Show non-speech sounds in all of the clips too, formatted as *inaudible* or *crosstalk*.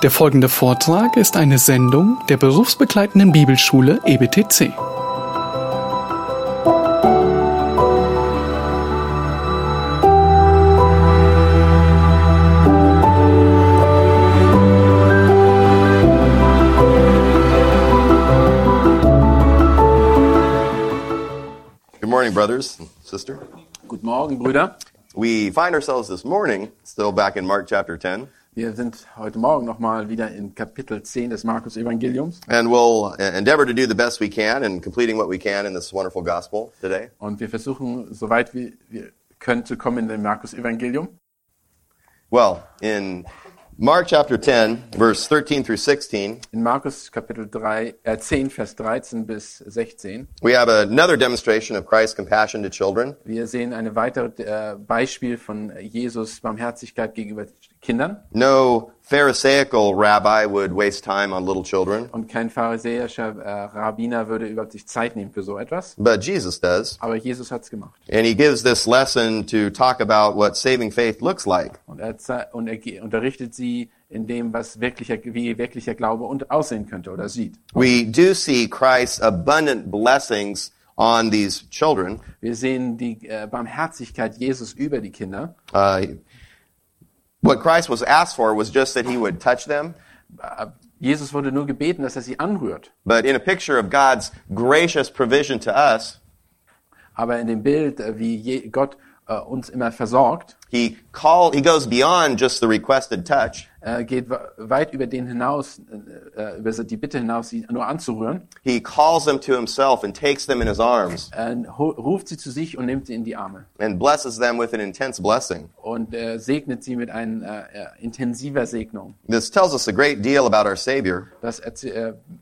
Der folgende Vortrag ist eine Sendung der berufsbegleitenden Bibelschule EBTC. Good morning, brothers and sister. Guten Morgen, Brüder. We find ourselves this morning still back in Mark chapter 10, Wir sind heute Morgen nochmal wieder in Kapitel 10 des Markus-Evangeliums and we'll uh, endeavor to do the best we can in completing what we can in this wonderful gospel today. und wir versuchen, soweit wie wir können, zu kommen in dem Markus-Evangelium. Well, in Mark chapter 10, verse 13 through 16, In Markus Kapitel 3, äh 10, Vers 13 bis 16. we have another demonstration of Christ's compassion to children. Wir sehen ein weiteres äh, Beispiel von Jesus Barmherzigkeit gegenüber Kindern. No Pharisaical rabbi would waste time on little children, Und kein pharisäischer äh, Rabbiner würde überhaupt sich Zeit nehmen für so etwas. but Jesus does. Aber Jesus hat's gemacht. And he gives this lesson to talk about what saving faith looks like. Und er, und er unterrichtet sie in dem, was wirklicher, wie wirklicher Glaube und aussehen könnte oder sieht. We do see Christ's abundant blessings on these children. Wir sehen die äh, Barmherzigkeit Jesus über die Kinder. Uh, what Christ was asked for was just that he would touch them, Äh, Jesus wurde nur gebeten, dass er sie anrührt. but in a picture of God's gracious provision to us, Aber in dem Bild, äh, wie Gott äh, uns immer versorgt, he call he goes beyond just the requested touch. Äh, geht we- weit über den hinaus, äh, äh, über die Bitte hinaus, sie nur anzurühren, He calls them to himself and takes them in his arms ruft sie zu sich und nimmt sie in die Arme and blesses them with an intense blessing. und segnet sie mit einer intensiver Segnung. This tells us a great deal about our Savior, Das,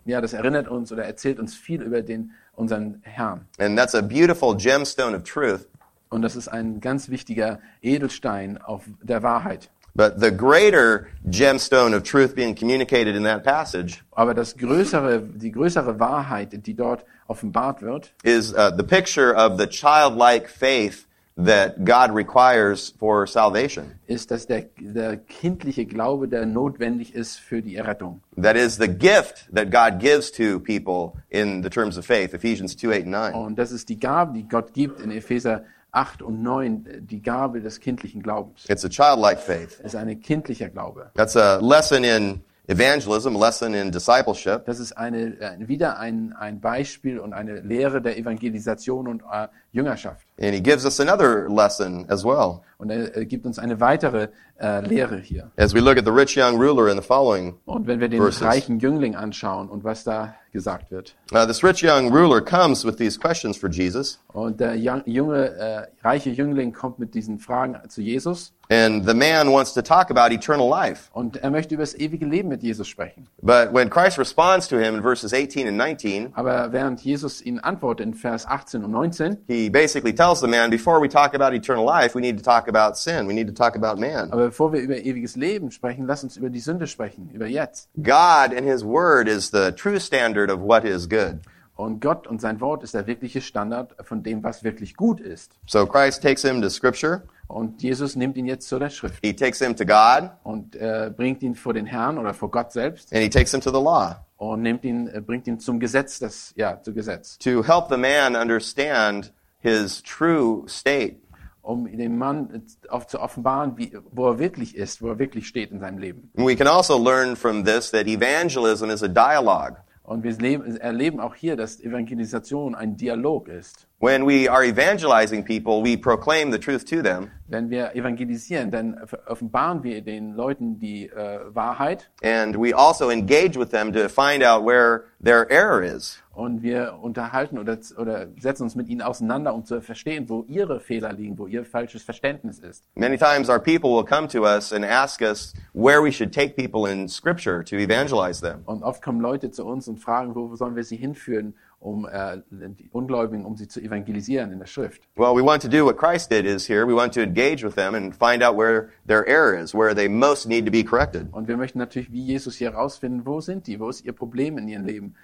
ja, das erinnert uns oder erzählt uns viel über den, unseren Herrn. and that's a beautiful gemstone of truth. Und das ist ein ganz wichtiger Edelstein auf der Wahrheit. But the greater gemstone of truth being communicated in that passage Aber das größere, die größere Wahrheit, die dort offenbart wird, is uh, the picture of the childlike faith that God requires for salvation. ist, dass der, der kindliche Glaube, der notwendig ist für die Errettung. That is the gift that God gives to people in the terms of faith, Ephesians 2, 8, and 9. Und das ist die Gabe, die Gott gibt in Epheser 8 und 9, die Gabe des kindlichen Glaubens. It's a childlike faith. Es ist ein kindlicher Glaube. That's a lesson in evangelism, a lesson in discipleship. Das ist eine, äh, wieder ein, ein Beispiel und eine Lehre der Evangelisation und äh, Jüngerschaft. And he gives us another lesson as well. Und er gibt uns eine weitere äh, Lehre hier. As we look at the rich young ruler in the following, Und wenn wir den Verses. reichen Jüngling anschauen und was da gesagt wird. uh, this rich young ruler comes with these questions for Jesus. Und der junge, äh, reiche Jüngling kommt mit diesen Fragen zu Jesus And the man wants to talk about eternal life. und er möchte über das ewige Leben mit Jesus sprechen. But when Christ responds to him in verses 18 and 19, Aber während Jesus ihn antwortet in Vers 18 und 19, he basically tells the man, before we talk about eternal life, we need to talk about sin. We need to talk about man. aber bevor wir über ewiges Leben sprechen, lass uns über die Sünde sprechen, über jetzt. God and his word is the true standard of what is good. Und Gott und sein Wort ist der wirkliche Standard von dem, was wirklich gut ist. So Christ takes him to scripture. Und Jesus nimmt ihn jetzt zu der Schrift He takes him to God und äh, bringt ihn vor den Herrn oder vor Gott selbst and he takes him to the law und nimmt ihn, äh, bringt ihn zum Gesetz, das ja zu Gesetz. to help the man understand his true state. um Mann zu offenbaren, wie, wo er wirklich ist, wo er wirklich steht in seinem Leben. And we can also learn from this that evangelism is a dialogue. Und wir leben, erleben auch hier, dass Evangelisation ein Dialog ist. When we are evangelizing people, we proclaim the truth to them, Wenn wir evangelisieren, dann offenbaren wir den Leuten die äh, Wahrheit and we also engage with them to find out where their error is. Und wir unterhalten oder, oder setzen uns mit ihnen auseinander, um zu verstehen, wo ihre Fehler liegen, wo ihr falsches Verständnis ist. Many times our people will come to us and ask us where we should take people in scripture to evangelize them. Und oft kommen Leute zu uns und fragen, wo sollen wir sie hinführen, um äh, die Ungläubigen, um sie zu evangelisieren in der Schrift. Well, we want to do what Christ did is here. We want to engage with them and find out where their error is, where they most need to be corrected. Und wir möchten natürlich wie Jesus hier herausfinden, wo sind die, wo ist ihr Problem in ihrem Leben,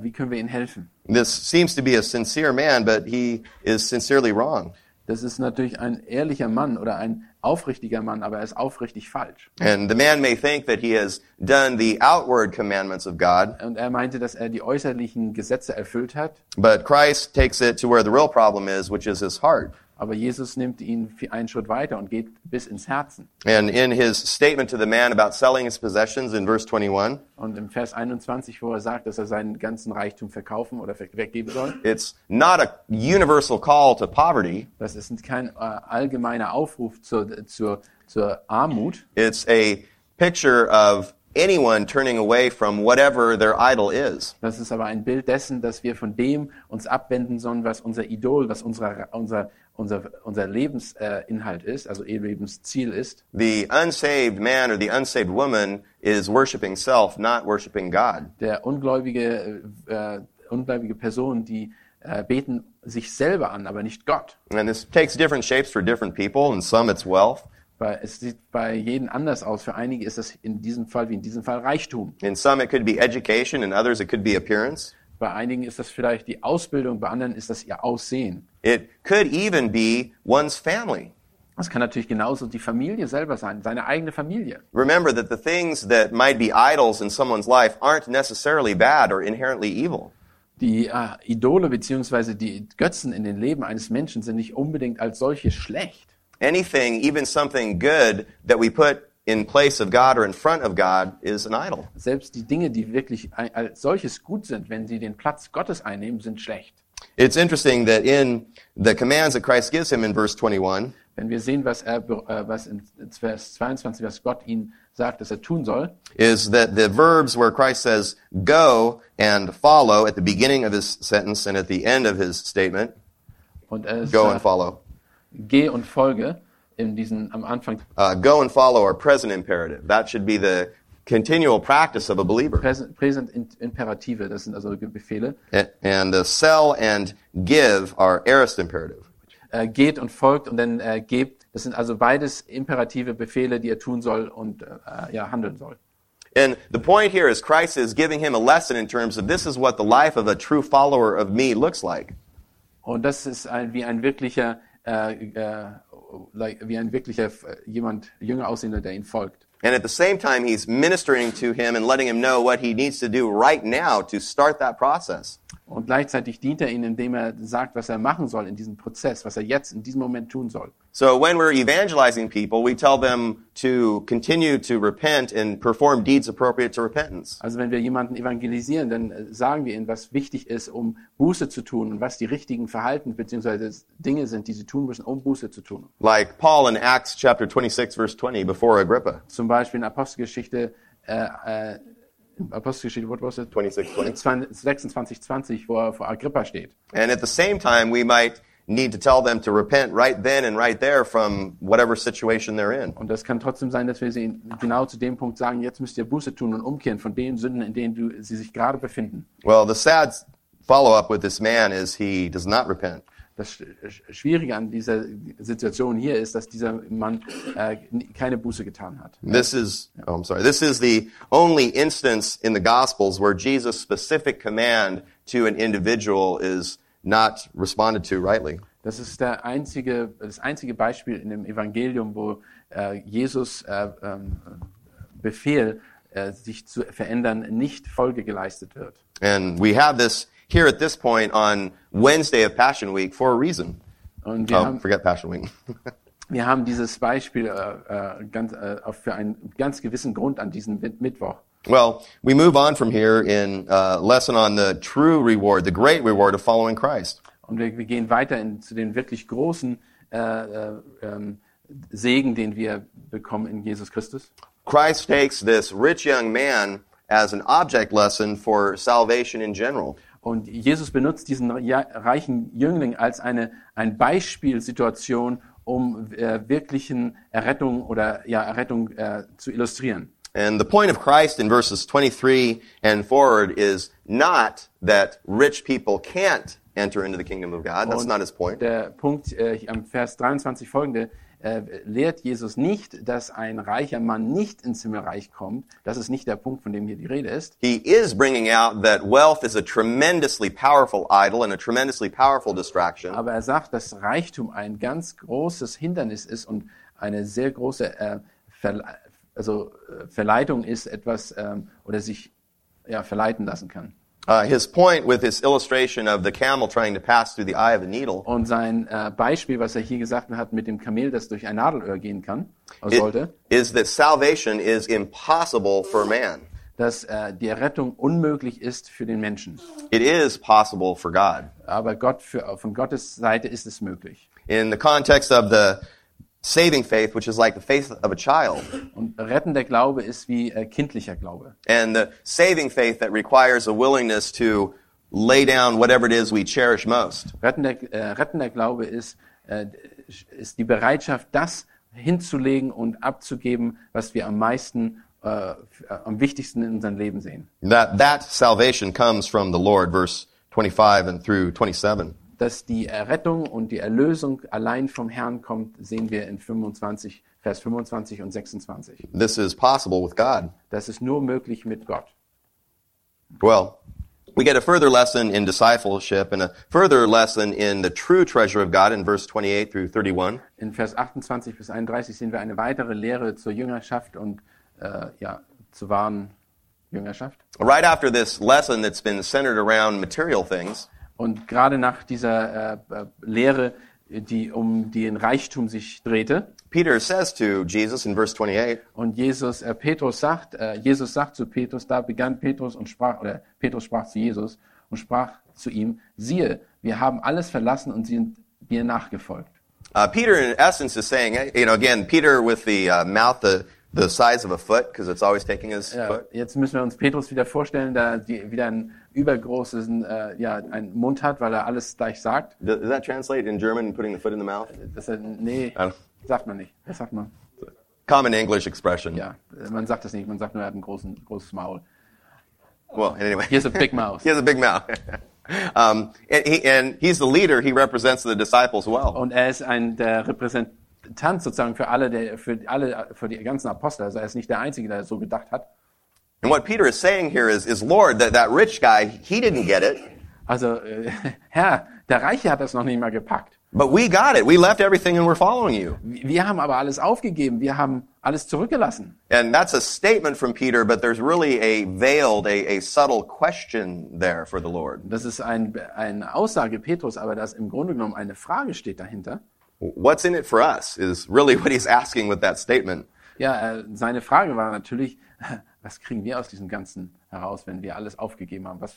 wie können wir ihnen helfen. This seems to be a sincere man, but he is sincerely wrong. Das ist natürlich ein ehrlicher Mann oder ein aufrichtiger Mann, aber er ist aufrichtig falsch. And the man may think that he has done the outward commandments of God, Und er meinte, dass er die äußerlichen Gesetze erfüllt hat, but Christ takes it to where the real problem is, which is his heart. Aber Jesus nimmt ihn einen Schritt weiter und geht bis ins Herzen. And in his statement to the man about selling his possessions in verse 21, Und im Vers 21, wo er sagt, dass er seinen ganzen Reichtum verkaufen oder weggeben soll, it's not a universal call to poverty. das ist kein äh, allgemeiner Aufruf zur, zur, zur Armut, It's a picture of anyone turning away from whatever their idol is. Das ist aber ein Bild dessen, dass wir von dem uns abwenden sollen, was unser Idol, was unser, unser, unser, unser Lebensinhalt äh, ist, also ihr Lebensziel ist. The unsaved man or the unsaved woman is worshiping self, not worshiping God. Der ungläubige, äh, ungläubige Person, die äh, beten sich selber an, aber nicht Gott. And this takes different shapes for different people. In some, it's wealth. Weil es sieht bei jedem anders aus. Für einige ist das in diesem Fall wie in diesem Fall Reichtum. In some, it could be education. In others, it could be appearance. Bei einigen ist das vielleicht die Ausbildung, bei anderen ist das ihr Aussehen. It could even be one's family. Das kann natürlich genauso die Familie selber sein, seine eigene Familie. Remember that the things that might be idols in someone's life aren't necessarily bad or inherently evil. Die äh, Idole beziehungsweise die Götzen in den Leben eines Menschen sind nicht unbedingt als solche schlecht. Anything, even something good that we put in place of God or in front of God is an idol. Selbst die Dinge, die wirklich als solches gut sind, wenn sie den Platz Gottes einnehmen, sind schlecht. It's interesting that in the commands that Christ gives him in verse 21, Wenn wir sehen, was, er, äh, was in Vers 22, was Gott ihm sagt, dass er tun soll, is that the verbs where Christ says go and follow at the beginning of his sentence and at the end of his statement, und er go and sagt, follow. geh und folge, in diesen, am Anfang Uh, go and follow are present imperative. That should be the continual practice of a believer. Präsent in- Imperative, das sind also Befehle, A- And the sell and give are aorist imperative. äh, geht und folgt und dann äh, gebt. Das sind also beides imperative Befehle, die er tun soll und äh, ja, handeln soll. And the point here is Christ is giving him a lesson in terms of this is what the life of a true follower of me looks like. Und das ist ein, wie ein wirklicher, wie ein wirklicher äh, jemand, jünger aussehender, der ihn folgt. And at the same time, he's ministering to him and letting him know what he needs to do right now to start that process. Und gleichzeitig dient er ihnen, indem er sagt, was er machen soll in diesem Prozess, was er jetzt in diesem Moment tun soll. So when we're evangelizing people, we tell them to continue to repent and perform deeds appropriate to repentance. Also wenn wir jemanden evangelisieren, dann äh, sagen wir ihnen, was wichtig ist, um Buße zu tun und was die richtigen Verhalten bzw. Dinge sind, die sie tun müssen, um Buße zu tun. Like Paul in Acts chapter 26 verse 20 before Agrippa. Zum Beispiel in Apostelgeschichte, äh, äh, Apostelgeschichte, what was it? 26, 20. 26, 20, wo er vor Agrippa steht. And at the same time, we might need to tell them to repent right then and right there from whatever situation they're in. Und das kann trotzdem sein, dass wir sie genau zu dem Punkt sagen, jetzt müsst ihr Buße tun und umkehren von den Sünden, in denen du, sie sich gerade befinden. Well, the sad follow-up with this man is he does not repent. Das Sch- Sch- Schwierige an dieser Situation hier ist, dass dieser Mann äh, keine Buße getan hat. This is, oh, I'm sorry. This is the only instance in the Gospels where Jesus' specific command to an individual is not responded to rightly. Das ist der einzige, das einzige Beispiel in dem Evangelium, wo äh, Jesus äh, ähm, Befehl, äh, sich zu verändern, nicht Folge geleistet wird. And we have this here at this point on Wednesday of Passion Week for a reason. Und wir, Oh, haben, forget Passion Week. *laughs* wir haben dieses Beispiel äh, äh, ganz, äh, auf- für einen ganz gewissen Grund an diesem Mittwoch. well, we move on from here in uh, lesson on the true reward, the great reward of following Christ. Und wir, wir gehen weiter in, zu den wirklich großen äh, äh, ähm, Segen, den wir bekommen in Jesus Christus. Christ takes this rich young man as an object lesson for salvation in general. Und Jesus benutzt diesen reichen Jüngling als eine ein Beispielsituation, um äh, wirklichen Errettung oder ja, Errettung äh, zu illustrieren. And the point of Christ in verses 23 and forward is not that rich people can't enter into the kingdom of God. That's Und not his point. Der Punkt äh, am Vers 23 folgende äh, lehrt Jesus nicht, dass ein reicher Mann nicht ins Himmelreich kommt. Das ist nicht der Punkt, von dem hier die Rede ist. He is bringing out that wealth is a tremendously powerful idol and a tremendously powerful distraction. Aber er sagt, dass Reichtum ein ganz großes Hindernis ist und eine sehr große äh, Verle also, äh, Verleitung ist, etwas ähm, oder sich ja, verleiten lassen kann. Uh, his point with this illustration of the camel trying to pass through the eye of a needle Und sein äh, Beispiel, was er hier gesagt hat mit dem Kamel, das durch ein Nadelöhr gehen kann, it- sollte, is that salvation is impossible for man. dass äh, die Errettung unmöglich ist für den Menschen. It is possible for God. Aber Gott für, von Gottes Seite ist es möglich. In the context of the saving faith, which is like the faith of a child, Und rettender Glaube ist wie äh, kindlicher Glaube. and the saving faith that requires a willingness to lay down whatever it is we cherish most. Rettender, äh, rettender Glaube ist, äh, ist die Bereitschaft, das hinzulegen und abzugeben, was wir am meisten, äh, äh, am wichtigsten in unserem Leben sehen. That, that salvation comes from the Lord, verse 25 and through 27. Dass die Errettung und die Erlösung allein vom Herrn kommt, sehen wir in 25, Vers 25 und 26. This is possible with God. Das ist nur möglich mit Gott. Well, we get a further lesson in discipleship and a further lesson in the true treasure of God in verse 28 through 31. In Vers 28 bis 31 sehen wir eine weitere Lehre zur Jüngerschaft und äh, ja, zur wahren Jüngerschaft. Right after this lesson that's been centered around material things, Und gerade nach dieser äh, äh, Lehre, die um den Reichtum sich drehte, Peter says to Jesus in verse 28, und Jesus, äh, Petrus sagt, äh, Jesus sagt zu Petrus, da begann Petrus und sprach, oder Petrus sprach zu Jesus und sprach zu ihm, siehe, wir haben alles verlassen und sind dir nachgefolgt. uh, Peter in essence is saying, you know, again, Peter with the uh, mouth the, the size of a foot because it's always taking his Ja, foot. jetzt müssen wir uns Petrus wieder vorstellen, da die, wieder einen übergroßen, äh, ja, einen Mund hat, weil er alles gleich sagt. Does does that translate in German, putting the foot in the mouth? Das er, nee, sagt man nicht. Das sagt man. Common English expression. Ja, man sagt das nicht. Man sagt nur, er hat ein großen, großes Maul. Well, anyway. He has a big mouth. *laughs* He has a big mouth. *laughs* um, and, he, and he's the leader. He represents the disciples well. Und er ist ein der Repräsentant sozusagen für alle, der, für alle, für die ganzen Apostel. Also er ist nicht der Einzige, der so gedacht hat. And what Peter is saying here is, is Lord, that, that rich guy, he didn't get it, Also, äh, *laughs* Herr, der Reiche hat das noch nicht mal gepackt. but we got it. We left everything and we're following you. Wir haben aber alles aufgegeben. Wir haben alles zurückgelassen. And that's a statement from Peter, but there's really a veiled, a, a subtle question there for the Lord. Das ist ein, eine Aussage Petrus, aber das im Grunde genommen eine Frage steht dahinter. What's in it for us is really *laughs* what he's asking with that statement. Ja, äh, seine Frage war natürlich, *laughs* was kriegen wir aus diesem Ganzen heraus, wenn wir alles aufgegeben haben? Was,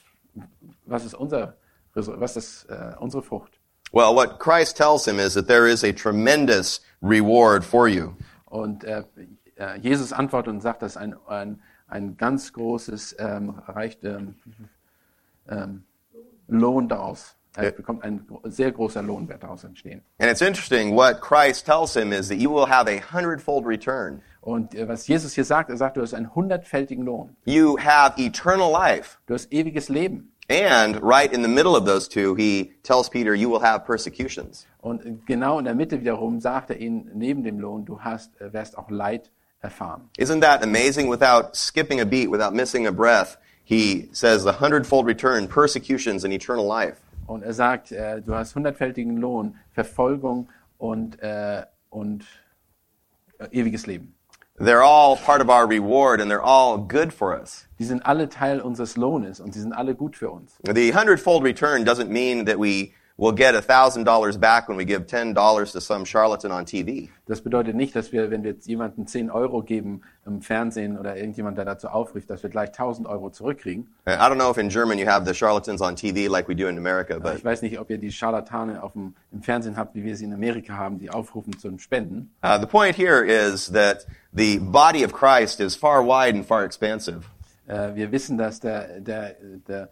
was ist unser, was ist äh, unsere Frucht? Well, what Christ tells him is that there is a tremendous reward for you. Und äh, äh, Jesus antwortet und sagt, dass ein, ein, ein ganz großes ähm, reicht, ähm, ähm, Lohn daraus. Er Ja. bekommt ein sehr großer Lohn wird daraus entstehen. And it's interesting, what Christ tells him is that you will have a hundredfold return. Und äh, was Jesus hier sagt, er sagt, du hast einen hundertfältigen Lohn. You have eternal life. Du hast ewiges Leben. And right in the middle of those two, he tells Peter, you will have persecutions. Und äh, genau in der Mitte wiederum sagt er ihnen, neben dem Lohn, du hast, äh, wirst auch Leid erfahren. Isn't that amazing? Without skipping a beat, without missing a breath, he says a hundredfold return, persecutions, and eternal life. Und er sagt, äh, du hast hundertfältigen Lohn, Verfolgung und, äh, und äh, ewiges Leben. They're all part of our reward and they're all good for us. Die sind alle Teil unseres Lohnes und sie sind alle gut für uns. The hundredfold return doesn't mean that we will get a thousand dollars back when we give ten dollars to some charlatan on TV. Das bedeutet nicht, dass wir, wenn wir jemandem 10 Euro geben im Fernsehen oder irgendjemand, der dazu aufruft, dass wir gleich 1000 Euro zurückkriegen. Uh, I don't know if in German you have the charlatans on TV like we do in America, but Ich weiß nicht, ob ihr die Scharlatane auf dem, im Fernsehen habt, wie wir sie in Amerika haben, die aufrufen zum Spenden. uh, the point here is that the body of Christ is far wide and far expansive. Äh, wir wissen, dass der, der, der,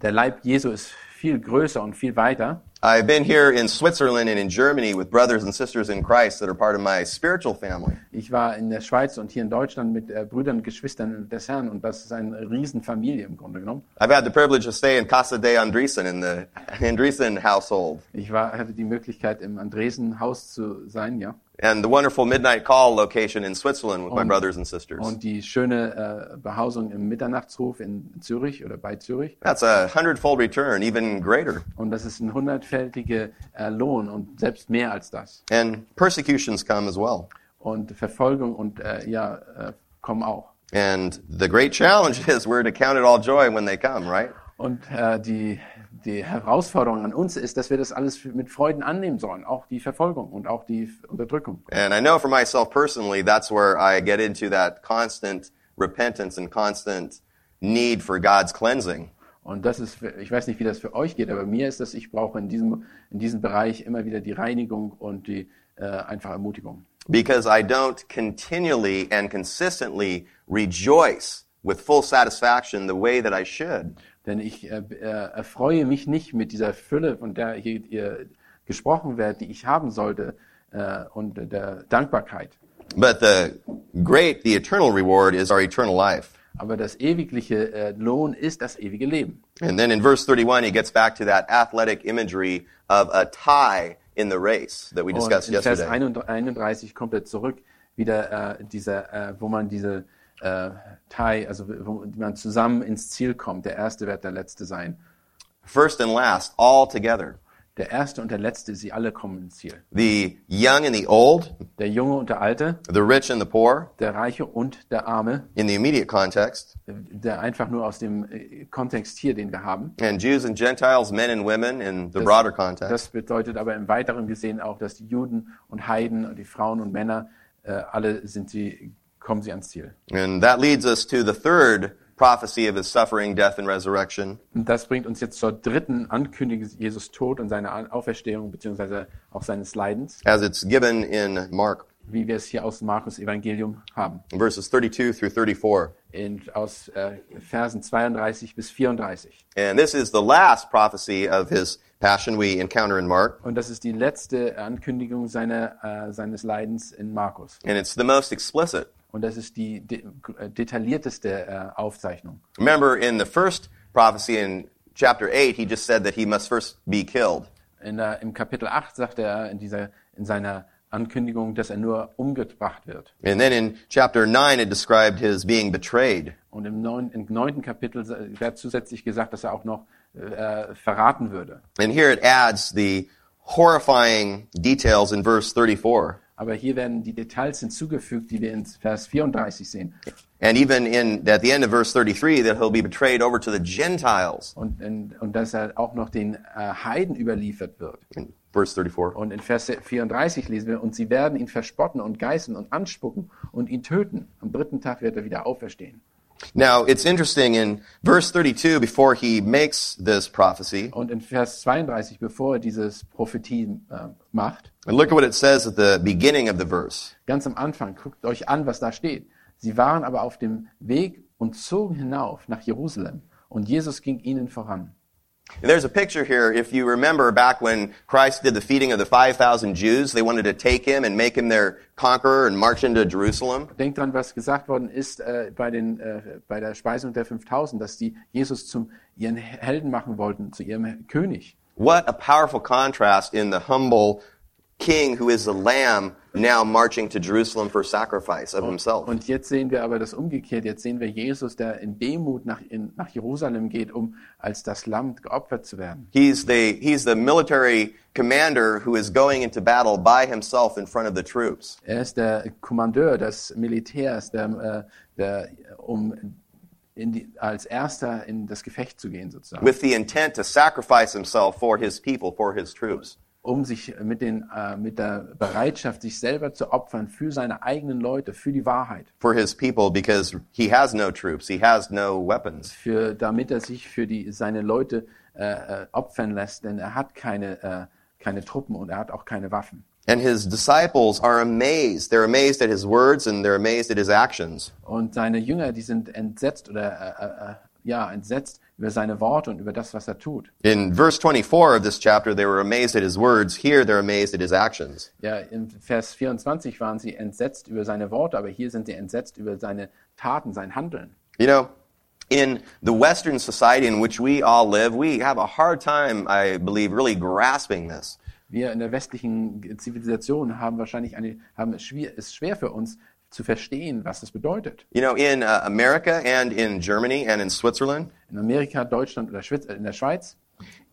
der Leib Jesu ist viel größer und viel weiter. I've been here in Switzerland and in Germany with brothers and sisters in Christ that are part of my spiritual family. Ich war in der Schweiz und hier in Deutschland mit äh, Brüdern und Geschwistern des Herrn und das ist eine Riesenfamilie im Grunde genommen. I've had the privilege to stay in Casa de Andresen in the Andresen household. Ich war, hatte die Möglichkeit, im Andresen-Haus zu sein, ja. And the wonderful Midnight Call location in Switzerland with my Und- brothers and sisters. Und die schöne äh, Behausung im Mitternachtsruf in Zürich oder bei Zürich. That's a hundredfold return, even greater. Und das ist ein hundertfältiger äh, Lohn und selbst mehr als das. And persecutions come as well. Und Verfolgung und äh, ja, äh, kommen auch. And the great challenge *laughs* is we're to count it all joy when they come, right? Und äh, die, die Herausforderung an uns ist, dass wir das alles mit Freuden annehmen sollen. Auch die Verfolgung und auch die Unterdrückung. And I know for myself personally, that's where I get into that constant repentance and constant need for God's cleansing. Und das ist, ich weiß nicht, wie das für euch geht, aber mir ist das, ich brauche in diesem, in diesem Bereich immer wieder die Reinigung und die äh, einfach Ermutigung. Because I don't continually and consistently rejoice with full satisfaction the way that I should. Denn ich äh, äh, erfreue mich nicht mit dieser Fülle, von der hier, hier gesprochen wird, die ich haben sollte, äh, und der Dankbarkeit. But the great, the eternal reward is our eternal life. Aber das ewigliche äh, Lohn ist das ewige Leben. And then in verse 31, he gets back to that athletic imagery of a tie in the race that we Und discussed in Vers yesterday. 31 kommt er zurück, wieder äh, dieser, äh, wo man diese äh, Tie, also wo man zusammen ins Ziel kommt. Der erste wird der letzte sein. First and last, all together. Der erste und der letzte, sie alle kommen ins Ziel. The young and the old, Der Junge und der Alte, the rich and the poor, der Reiche und der Arme, in the immediate context, der einfach nur aus dem äh, Kontext hier, den wir haben. and Jews and Gentiles, men and women in the broader context. Das bedeutet aber im Weiteren gesehen auch, dass die Juden und Heiden und die Frauen und Männer, äh, alle sind sie, kommen sie ans Ziel. And that leads us to the third prophecy of his suffering, death, and resurrection. Und das bringt uns jetzt zur dritten Ankündigung Jesus Tod und seine Auferstehung beziehungsweise auch seines Leidens, as it's given in Mark, wie wir es hier aus Markus Evangelium haben. verses 32 through 34. In, aus äh, Versen 32 bis 34. And this is the last prophecy of his passion we encounter in Mark, Und das ist die letzte Ankündigung seiner, äh, seines Leidens in Markus. and it's the most explicit. Und das ist die de äh, detaillierteste äh, Aufzeichnung. Remember, in the first prophecy in chapter 8, he just said that he must first be killed. In der, Im Kapitel 8 sagt er in, dieser, in seiner Ankündigung, dass er nur umgebracht wird. And then in chapter 9, it described his being betrayed. Und im neunten Kapitel wird zusätzlich gesagt, dass er auch noch äh, verraten würde. And here it adds the horrifying details in verse 34. Aber hier werden die Details hinzugefügt, die wir in Vers 34 sehen. And even in, at the end of verse 33, that he'll be betrayed over to the Gentiles. Und, in, und dass er auch noch den äh, Heiden überliefert wird. In verse 34. Und in Vers 34 lesen wir, und sie werden ihn verspotten und geißeln und anspucken und ihn töten. Am dritten Tag wird er wieder auferstehen. Now, it's interesting in verse 32, before he makes this prophecy, Und in Vers 32, bevor er dieses Prophetie äh, macht, and look at what it says at the beginning of the verse. ganz am Anfang, guckt euch an, was da steht. Sie waren aber auf dem Weg und zogen hinauf nach Jerusalem. Und Jesus ging ihnen voran. And there's a picture here. If you remember back when Christ did the feeding of the 5,000 Jews, they wanted to take him and make him their conqueror and march into Jerusalem. Denkt dran, was gesagt worden ist äh, bei, den, äh, bei der Speisung der 5000, dass die Jesus zum ihren Helden machen wollten, zu ihrem König. What a powerful contrast in the humble king who is the lamb now marching to Jerusalem for sacrifice of himself. Und jetzt sehen wir aber das umgekehrt. Jetzt sehen wir Jesus, der in Demut nach, in, nach Jerusalem geht, um als das Lamm geopfert zu werden. He's the, he's the military commander who is going into battle by himself in front of the troops. Er ist der Kommandeur des Militärs, der, äh, der um die, als erster in das Gefecht zu gehen, sozusagen. with the intent to sacrifice himself for his people, for his troops. Um sich mit, den, äh, mit der Bereitschaft, sich selber zu opfern für seine eigenen Leute, für die Wahrheit, For his people because he has no troops, he has no weapons. für, damit er sich für die, seine Leute äh, äh, opfern lässt, denn er hat keine, äh, keine Truppen und er hat auch keine Waffen. And his disciples are amazed. They're amazed at his words and they're amazed at his actions. Und seine Jünger, die sind entsetzt oder äh, äh, ja, entsetzt über seine Worte und über das, was er tut. In verse 24 of this chapter, they were amazed at his words. Here, they're amazed at his actions. Ja, in Vers 24 waren sie entsetzt über seine Worte, aber hier sind sie entsetzt über seine Taten, sein Handeln. You know, in the Western society in which we all live, we have a hard time, I believe, really grasping this. Wir in der westlichen Zivilisation haben wahrscheinlich eine, haben es schwer, es schwer für uns zu verstehen, was das bedeutet. You know, in uh, America and in Germany and in Switzerland, In Amerika, Deutschland oder Schweiz, äh, in der Schweiz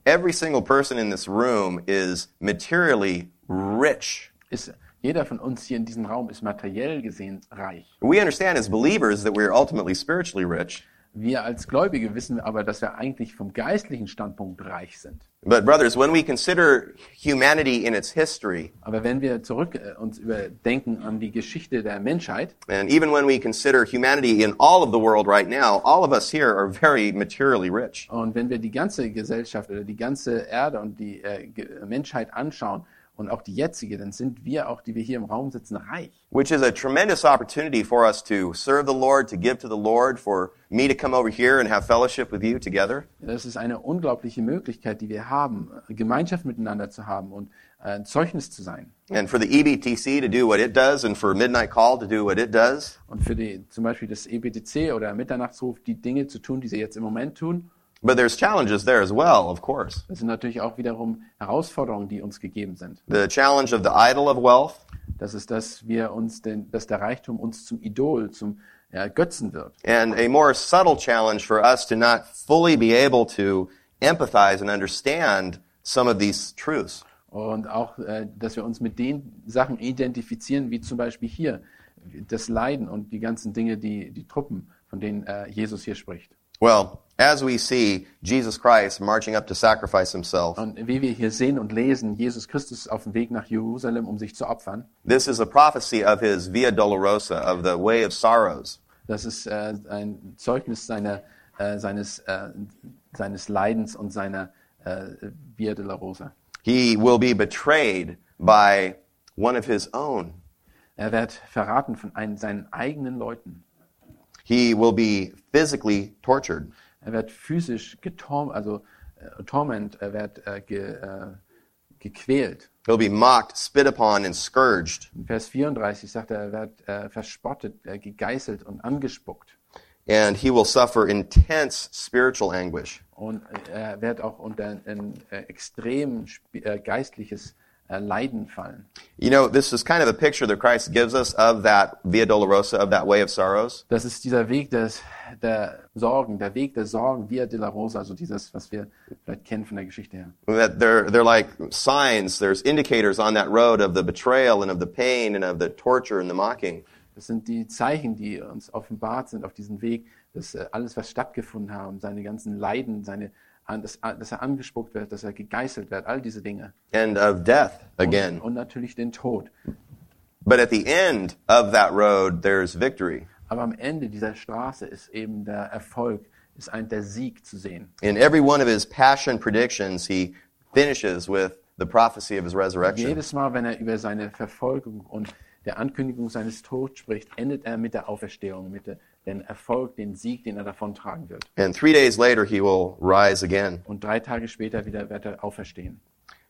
every single person in this room is materially rich. ist jeder von uns hier in diesem Raum ist materiell gesehen reich. We understand as believers that we're ultimately spiritually rich. Wir als Gläubige wissen aber, dass wir eigentlich vom geistlichen Standpunkt reich sind. But brothers, when we consider humanity in its history, Aber wenn wir zurück äh, uns überdenken an die Geschichte der Menschheit and even when we consider humanity in all of the world right now, all of us here are very materially rich. und wenn wir die ganze Gesellschaft oder die ganze Erde und die äh, Menschheit anschauen und auch die jetzige, dann sind wir auch, die wir hier im Raum sitzen, reich. Which is a tremendous opportunity for us to serve the Lord, to give to the Lord, for me to come over here and have fellowship with you together. Das ist eine unglaubliche Möglichkeit, die wir haben, Gemeinschaft miteinander zu haben und äh, ein Zeugnis zu sein. And for the EBTC to do what it does and for Midnight Call to do what it does. Und für die, zum Beispiel das EBTC oder Mitternachtsruf, die Dinge zu tun, die sie jetzt im Moment tun, But there's challenges there as well, of course. das sind natürlich auch wiederum Herausforderungen, die uns gegeben sind. The challenge of the idol of wealth, Das ist, dass wir uns, den, dass der Reichtum uns zum Idol, zum ja, Götzen wird. and a more subtle challenge for us to not fully be able to empathize and understand some of these truths. Und auch, äh, dass wir uns mit den Sachen identifizieren, wie zum Beispiel hier das Leiden und die ganzen Dinge, die, die Truppen, von denen äh, Jesus hier spricht. Well, as we see Jesus Christ marching up to sacrifice himself, Und wie wir hier sehen und lesen, Jesus Christus ist auf dem Weg nach Jerusalem, um sich zu opfern. this is a prophecy of his Via Dolorosa, of the way of sorrows. Das ist äh, ein Zeugnis seiner, äh, seines, äh, seines Leidens und seiner äh, Via de la Rosa. He will be betrayed by one of his own. Er wird verraten von einen, seinen eigenen Leuten. He will be physically tortured. Er wird physisch getorm, also äh, torment, er wird äh, ge, äh, gequält. He'll be mocked, spit upon, and scourged. In Vers 34 sagt er, er wird verspottet, gegeißelt und angespuckt. And he will suffer intense spiritual anguish. Und er wird auch unter ein äh, extrem geistliches Leiden fallen. You know, this is kind of a picture that Christ gives us of that Via Dolorosa, of that way of sorrows. Das ist dieser Weg des, der Sorgen, der Weg der Sorgen, Via de la Rosa, also dieses, was wir vielleicht kennen von der Geschichte her. That they're, they're like signs, there's indicators on that road of the betrayal and of the pain and of the torture and the mocking. Das sind die Zeichen, die uns offenbart sind auf diesem Weg, dass äh, alles, was stattgefunden haben, seine ganzen Leiden, seine, dass, dass er angespuckt wird, dass er gegeißelt wird, all diese Dinge. And of death Und, again. und natürlich den Tod. But at the end of that road, there's victory. Aber am Ende dieser Straße ist eben der Erfolg, ist ein der Sieg zu sehen. In every one of his passion predictions, he finishes with the prophecy of his resurrection. Jedes Mal, wenn er über seine Verfolgung und der Ankündigung seines Todes spricht, endet er mit der Auferstehung, mit der, dem Erfolg, den Sieg, den er davontragen wird. And three days later, he will rise again. Und drei Tage später wieder wird er auferstehen.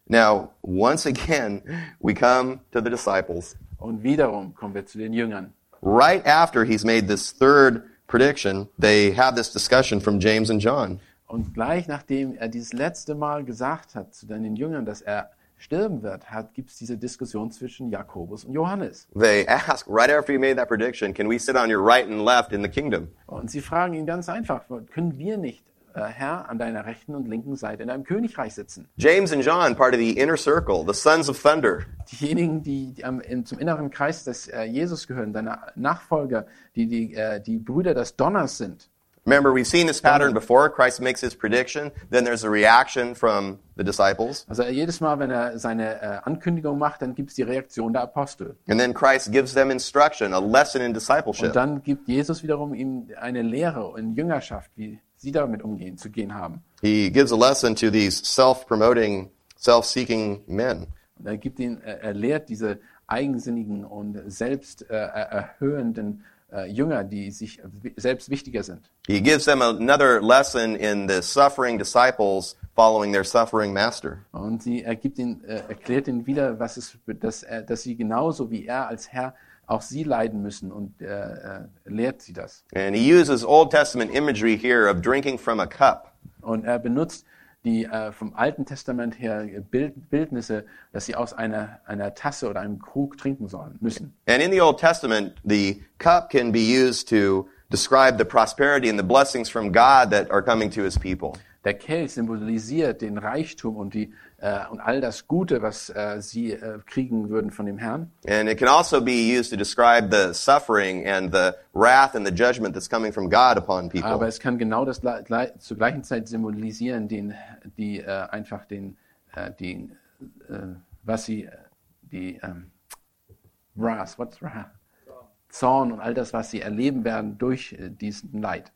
Now, once again, we come to the disciples. Und wiederum kommen wir zu den Jüngern. Right after he's made this third prediction, they have this discussion from James and John. Und gleich nachdem er dieses letzte Mal gesagt hat zu den Jüngern, dass er sterben wird, gibt es diese Diskussion zwischen Jakobus und Johannes. They ask, right after he made that prediction, can we sit on your right and left in the kingdom? Und sie fragen ihn ganz einfach, können wir nicht, äh, Herr, an deiner rechten und linken Seite in deinem Königreich sitzen? James and John, part of the inner circle, the sons of thunder. Diejenigen, die, die am, in, zum inneren Kreis des äh, Jesus gehören, seine Nachfolger, die, die, äh, die Brüder des Donners sind. Remember, we've seen this pattern before. Christ makes his prediction, then there's a reaction from the disciples, Also äh, jedes Mal, wenn er seine äh, Ankündigung macht, dann gibt es die Reaktion der Apostel. and then Christ gives them instruction, a lesson in discipleship. Und dann gibt Jesus wiederum ihm eine Lehre in Jüngerschaft, wie sie damit umgehen, zu gehen haben. He gives a lesson to these self-promoting, self-seeking men. Und er gibt ihn, er er lehrt diese eigensinnigen und selbst äh, erhöhenden äh, Jünger, die sich selbst wichtiger sind. He gives them another lesson in the suffering disciples following their suffering master. Und sie er gibt ihn, äh, erklärt ihnen wieder, was es, dass, er, dass sie genauso wie er als Herr auch sie leiden müssen und äh, äh, lehrt sie das. And he uses Old Testament imagery here of drinking from a cup. Und er benutzt die äh, vom Alten Testament her Bild, Bildnisse, dass sie aus einer, einer Tasse oder einem Krug trinken sollen müssen. And in the Old Testament, the cup can be used to describe the prosperity and the blessings from God that are coming to his people. Der Kelch symbolisiert den Reichtum und, die, und all das Gute, was äh, sie äh, kriegen würden von dem Herrn. And it can also be used to describe the suffering and the wrath and the judgment that's coming from God upon people. Aber es kann genau das zur gleichen Zeit symbolisieren, den, die äh, einfach den, äh, den äh, was sie, äh, die ähm, Wrath, what's Wrath? Zorn und all das, was sie erleben werden durch äh, diesen Leid.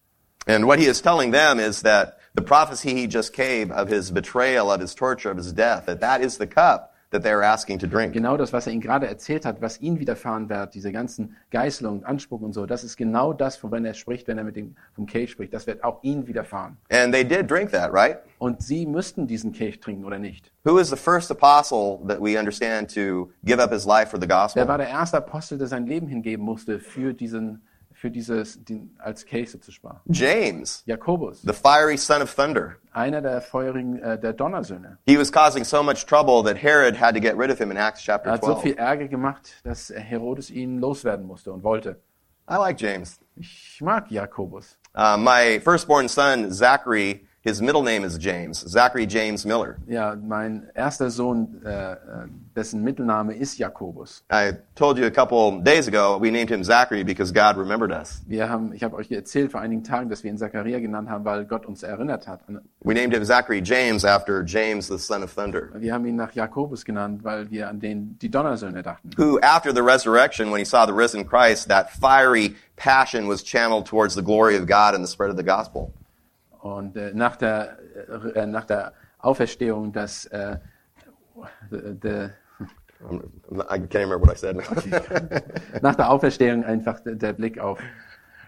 And what he is telling them is that the prophecy he just gave of his betrayal, of his torture, of his death, that that is the cup that they're asking to drink. Genau das, was er ihnen gerade erzählt hat, was ihnen widerfahren wird, diese ganzen Geißelungen, Anspruch und so, das ist genau das, wovon er spricht, wenn er mit dem vom Kelch spricht. Das wird auch ihnen widerfahren. And they did drink that, right? Und sie müssten diesen Kelch trinken oder nicht. Who is the first apostle that we understand to give up his life for the Wer gospel? war der erste Apostel, der sein Leben hingeben musste für diesen, für dieses, den, als Kelch sozusagen? James, Jakobus, the fiery son of thunder. einer der feurigen, äh, der Donnersöhne. He was causing so much trouble that Herod had to get rid of him in Acts Er chapter hat so 12. viel Ärger gemacht, dass Herodes ihn loswerden musste und wollte. I like James. Ich mag Jakobus. Uh, my firstborn son, Zachary, his middle name is James. Zachary James Miller. Ja, mein erster Sohn, äh, äh, dessen Mittelname ist Jakobus. I told you a couple days ago we named him Zachary because God remembered us. Wir haben, ich habe euch erzählt vor einigen Tagen, dass wir ihn Zacharia genannt haben, weil Gott uns erinnert hat. We named him Zachary James after James, the son of thunder, Wir haben ihn nach Jakobus genannt, weil wir an den die Donnersöhne dachten. who after the resurrection, when he saw the risen Christ, that fiery passion was channeled towards the glory of God and the spread of the gospel. Und äh, nach der äh, nach der Auferstehung, dass äh, I'm- I can't remember what I said. *laughs* nach der Auferstehung einfach der, der Blick auf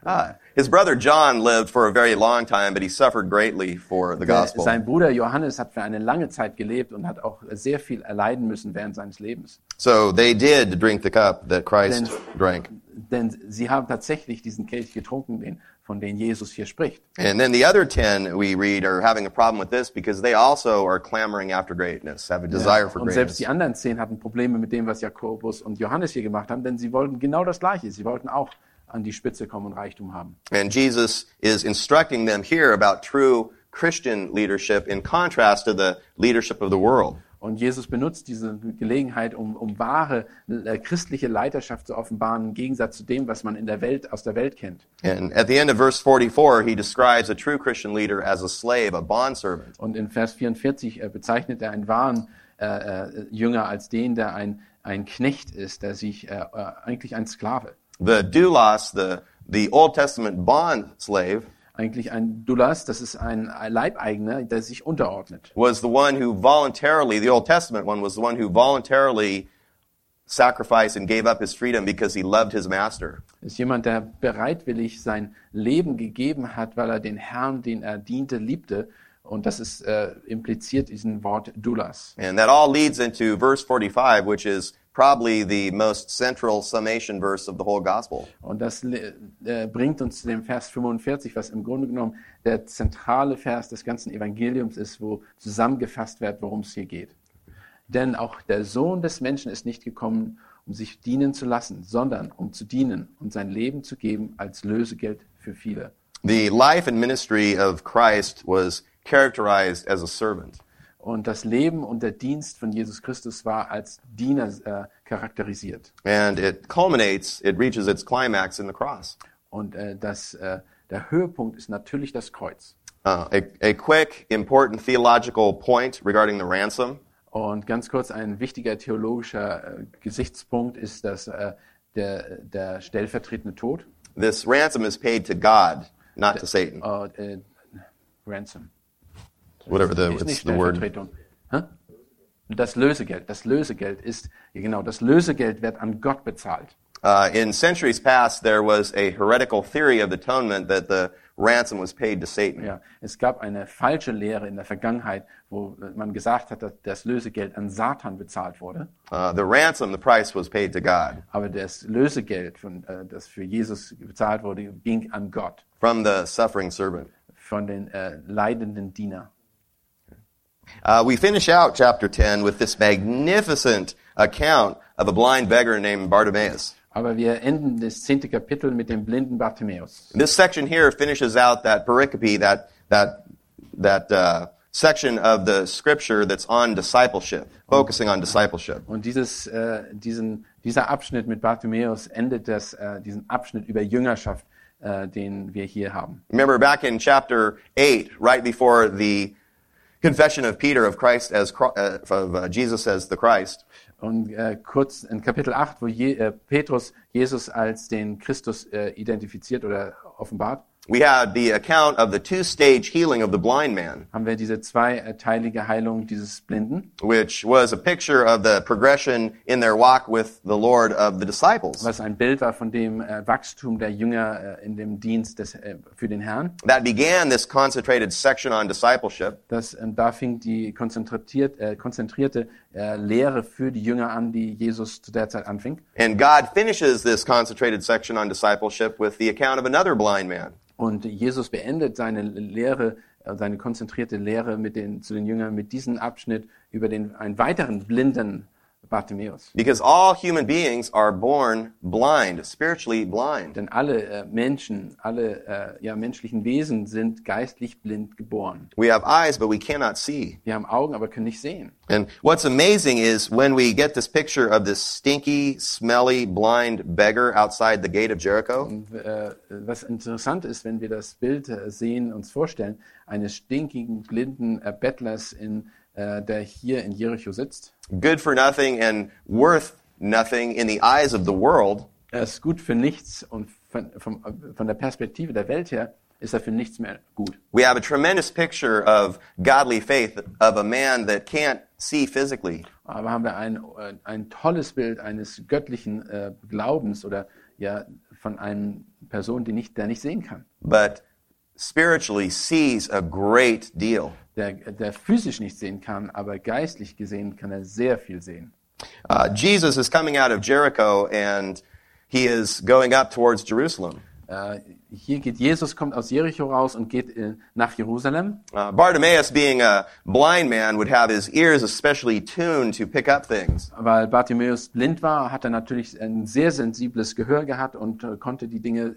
Ah, his brother John lived for a very long time, but he suffered greatly for the gospel. sein Bruder Johannes hat für eine lange Zeit gelebt und hat auch sehr viel erleiden müssen während seines Lebens. So they did drink the cup that Christ Then- drank. Denn sie haben tatsächlich diesen Kelch getrunken, den, von dem Jesus hier spricht. And then the other ten we read are having a problem with this because they also are clamoring after greatness, have a desire for und selbst greatness. die anderen zehn hatten Probleme mit dem, was Jakobus und Johannes hier gemacht haben, denn sie wollten genau das Gleiche. Sie wollten auch an die Spitze kommen und Reichtum haben. And Jesus is instructing them here about true Christian leadership in contrast to the leadership of the world. Und Jesus benutzt diese Gelegenheit, um, um wahre äh, christliche Leiterschaft zu offenbaren, im Gegensatz zu dem, was man in der Welt, aus der Welt kennt. And at the end of verse 44, he describes a true Christian leader as a slave, a bondservant. Und in Vers 44 äh, bezeichnet er einen wahren äh, äh, Jünger als den, der ein, ein Knecht ist, der sich äh, äh, eigentlich ein Sklave, The doulos, the, the Old Testament bond slave, eigentlich ein Dulas, das ist ein Leibeigener, der sich unterordnet. was the one who voluntarily, the Old Testament one was the one who voluntarily sacrificed and gave up his freedom because he loved his master. ist jemand, der bereitwillig sein Leben gegeben hat, weil er den Herrn, den er diente, liebte. Und das ist äh, impliziert diesen Wort Dulas. And that all leads into verse 45, which is probably the most central summation verse of the whole gospel. Und das äh, bringt uns zu dem Vers 45, was im Grunde genommen der zentrale Vers des ganzen Evangeliums ist, wo zusammengefasst wird, worum es hier geht. Denn auch der Sohn des Menschen ist nicht gekommen, um sich dienen zu lassen, sondern um zu dienen und sein Leben zu geben als Lösegeld für viele. The life and ministry of Christ was characterized as a servant. Und das Leben und der Dienst von Jesus Christus war als Diener äh, charakterisiert. And it culminates, it reaches its climax in the cross. Und äh, das, äh, der Höhepunkt ist natürlich das Kreuz. Uh, a, a quick, important theological point regarding the ransom. Und ganz kurz ein wichtiger theologischer äh, Gesichtspunkt ist, dass äh, der, der stellvertretende Tod, This ransom is paid to God, not to Satan. äh, äh, Ransom, Whatever the, ist nicht the word. Stellvertretung. Das Lösegeld, das Lösegeld ist, genau, das Lösegeld wird an Gott bezahlt. Uh, in centuries past, there was a heretical theory of atonement that the ransom was paid to Satan. Ja, es gab eine falsche Lehre in der Vergangenheit, wo man gesagt hat, dass das Lösegeld an Satan bezahlt wurde. Uh, the ransom, the price was paid to God Aber das Lösegeld, von, äh, das für Jesus bezahlt wurde, ging an Gott from the suffering servant. von den äh, leidenden Diener. Uh, we finish out chapter 10 with this magnificent account of a blind beggar named Bartimaeus. Aber wir enden das zehnte Kapitel mit dem blinden Bartimäus. This section here finishes out that pericope, that, that, that uh, section of the scripture that's on discipleship, focusing on discipleship. Und dieses, äh, diesen, dieser Abschnitt mit Bartimäus endet das, äh, diesen Abschnitt über Jüngerschaft, äh, den wir hier haben. Remember back in chapter 8, right before the confession of Peter of Christ as, uh, of uh, Jesus as the Christ, Und äh, kurz in Kapitel 8, wo Je, äh, Petrus Jesus als den Christus äh, identifiziert oder offenbart, we had the account of the two-stage healing of the blind man, haben wir diese zweiteilige Heilung dieses Blinden, which was a picture of the progression in their walk with the Lord of the disciples. was ein Bild war von dem äh, Wachstum der Jünger äh, in dem Dienst des, äh, für den Herrn. That began this concentrated section on discipleship. Das, äh, da fing die konzentriert, äh, konzentrierte äh, Lehre für die Jünger an, die Jesus zu der Zeit anfing. And God finishes this concentrated section on discipleship with the account of another blind man. Und Jesus beendet seine Lehre, äh, seine konzentrierte Lehre mit den, zu den Jüngern mit diesem Abschnitt über den, einen weiteren blinden Bartimäus. Because all human beings are born blind, spiritually blind. Denn alle äh, Menschen, alle äh, ja, menschlichen Wesen sind geistlich blind geboren. We have eyes, but we cannot see. Wir haben Augen, aber können nicht sehen. And what's amazing is when we get this picture of this stinky, smelly, blind beggar outside the gate of Jericho, Und, äh, was interessant ist, wenn wir das Bild äh, sehen, uns vorstellen, eines stinkigen, blinden äh, Bettlers, in, äh, der hier in Jericho sitzt. good for nothing and worth nothing in the eyes of the world, Er ist gut für nichts und von, von, von der Perspektive der Welt her ist er für nichts mehr gut. we have a tremendous picture of godly faith of a man that can't see physically, Aber haben wir ein, äh, ein tolles Bild eines göttlichen äh, Glaubens oder ja von einer Person, die nicht, der nicht sehen kann, but spiritually sees a great deal. Der, der physisch nicht sehen kann, aber geistlich gesehen kann er sehr viel sehen. Uh, Jesus is coming out of Jericho and he is going up towards Jerusalem. Äh, hier geht Jesus, kommt aus Jericho raus und geht äh, nach Jerusalem. Uh, Bartimaeus, being a blind man, would have his ears especially tuned to pick up things. Weil Bartimäus blind war, hat er natürlich ein sehr sensibles Gehör gehabt und äh, konnte die Dinge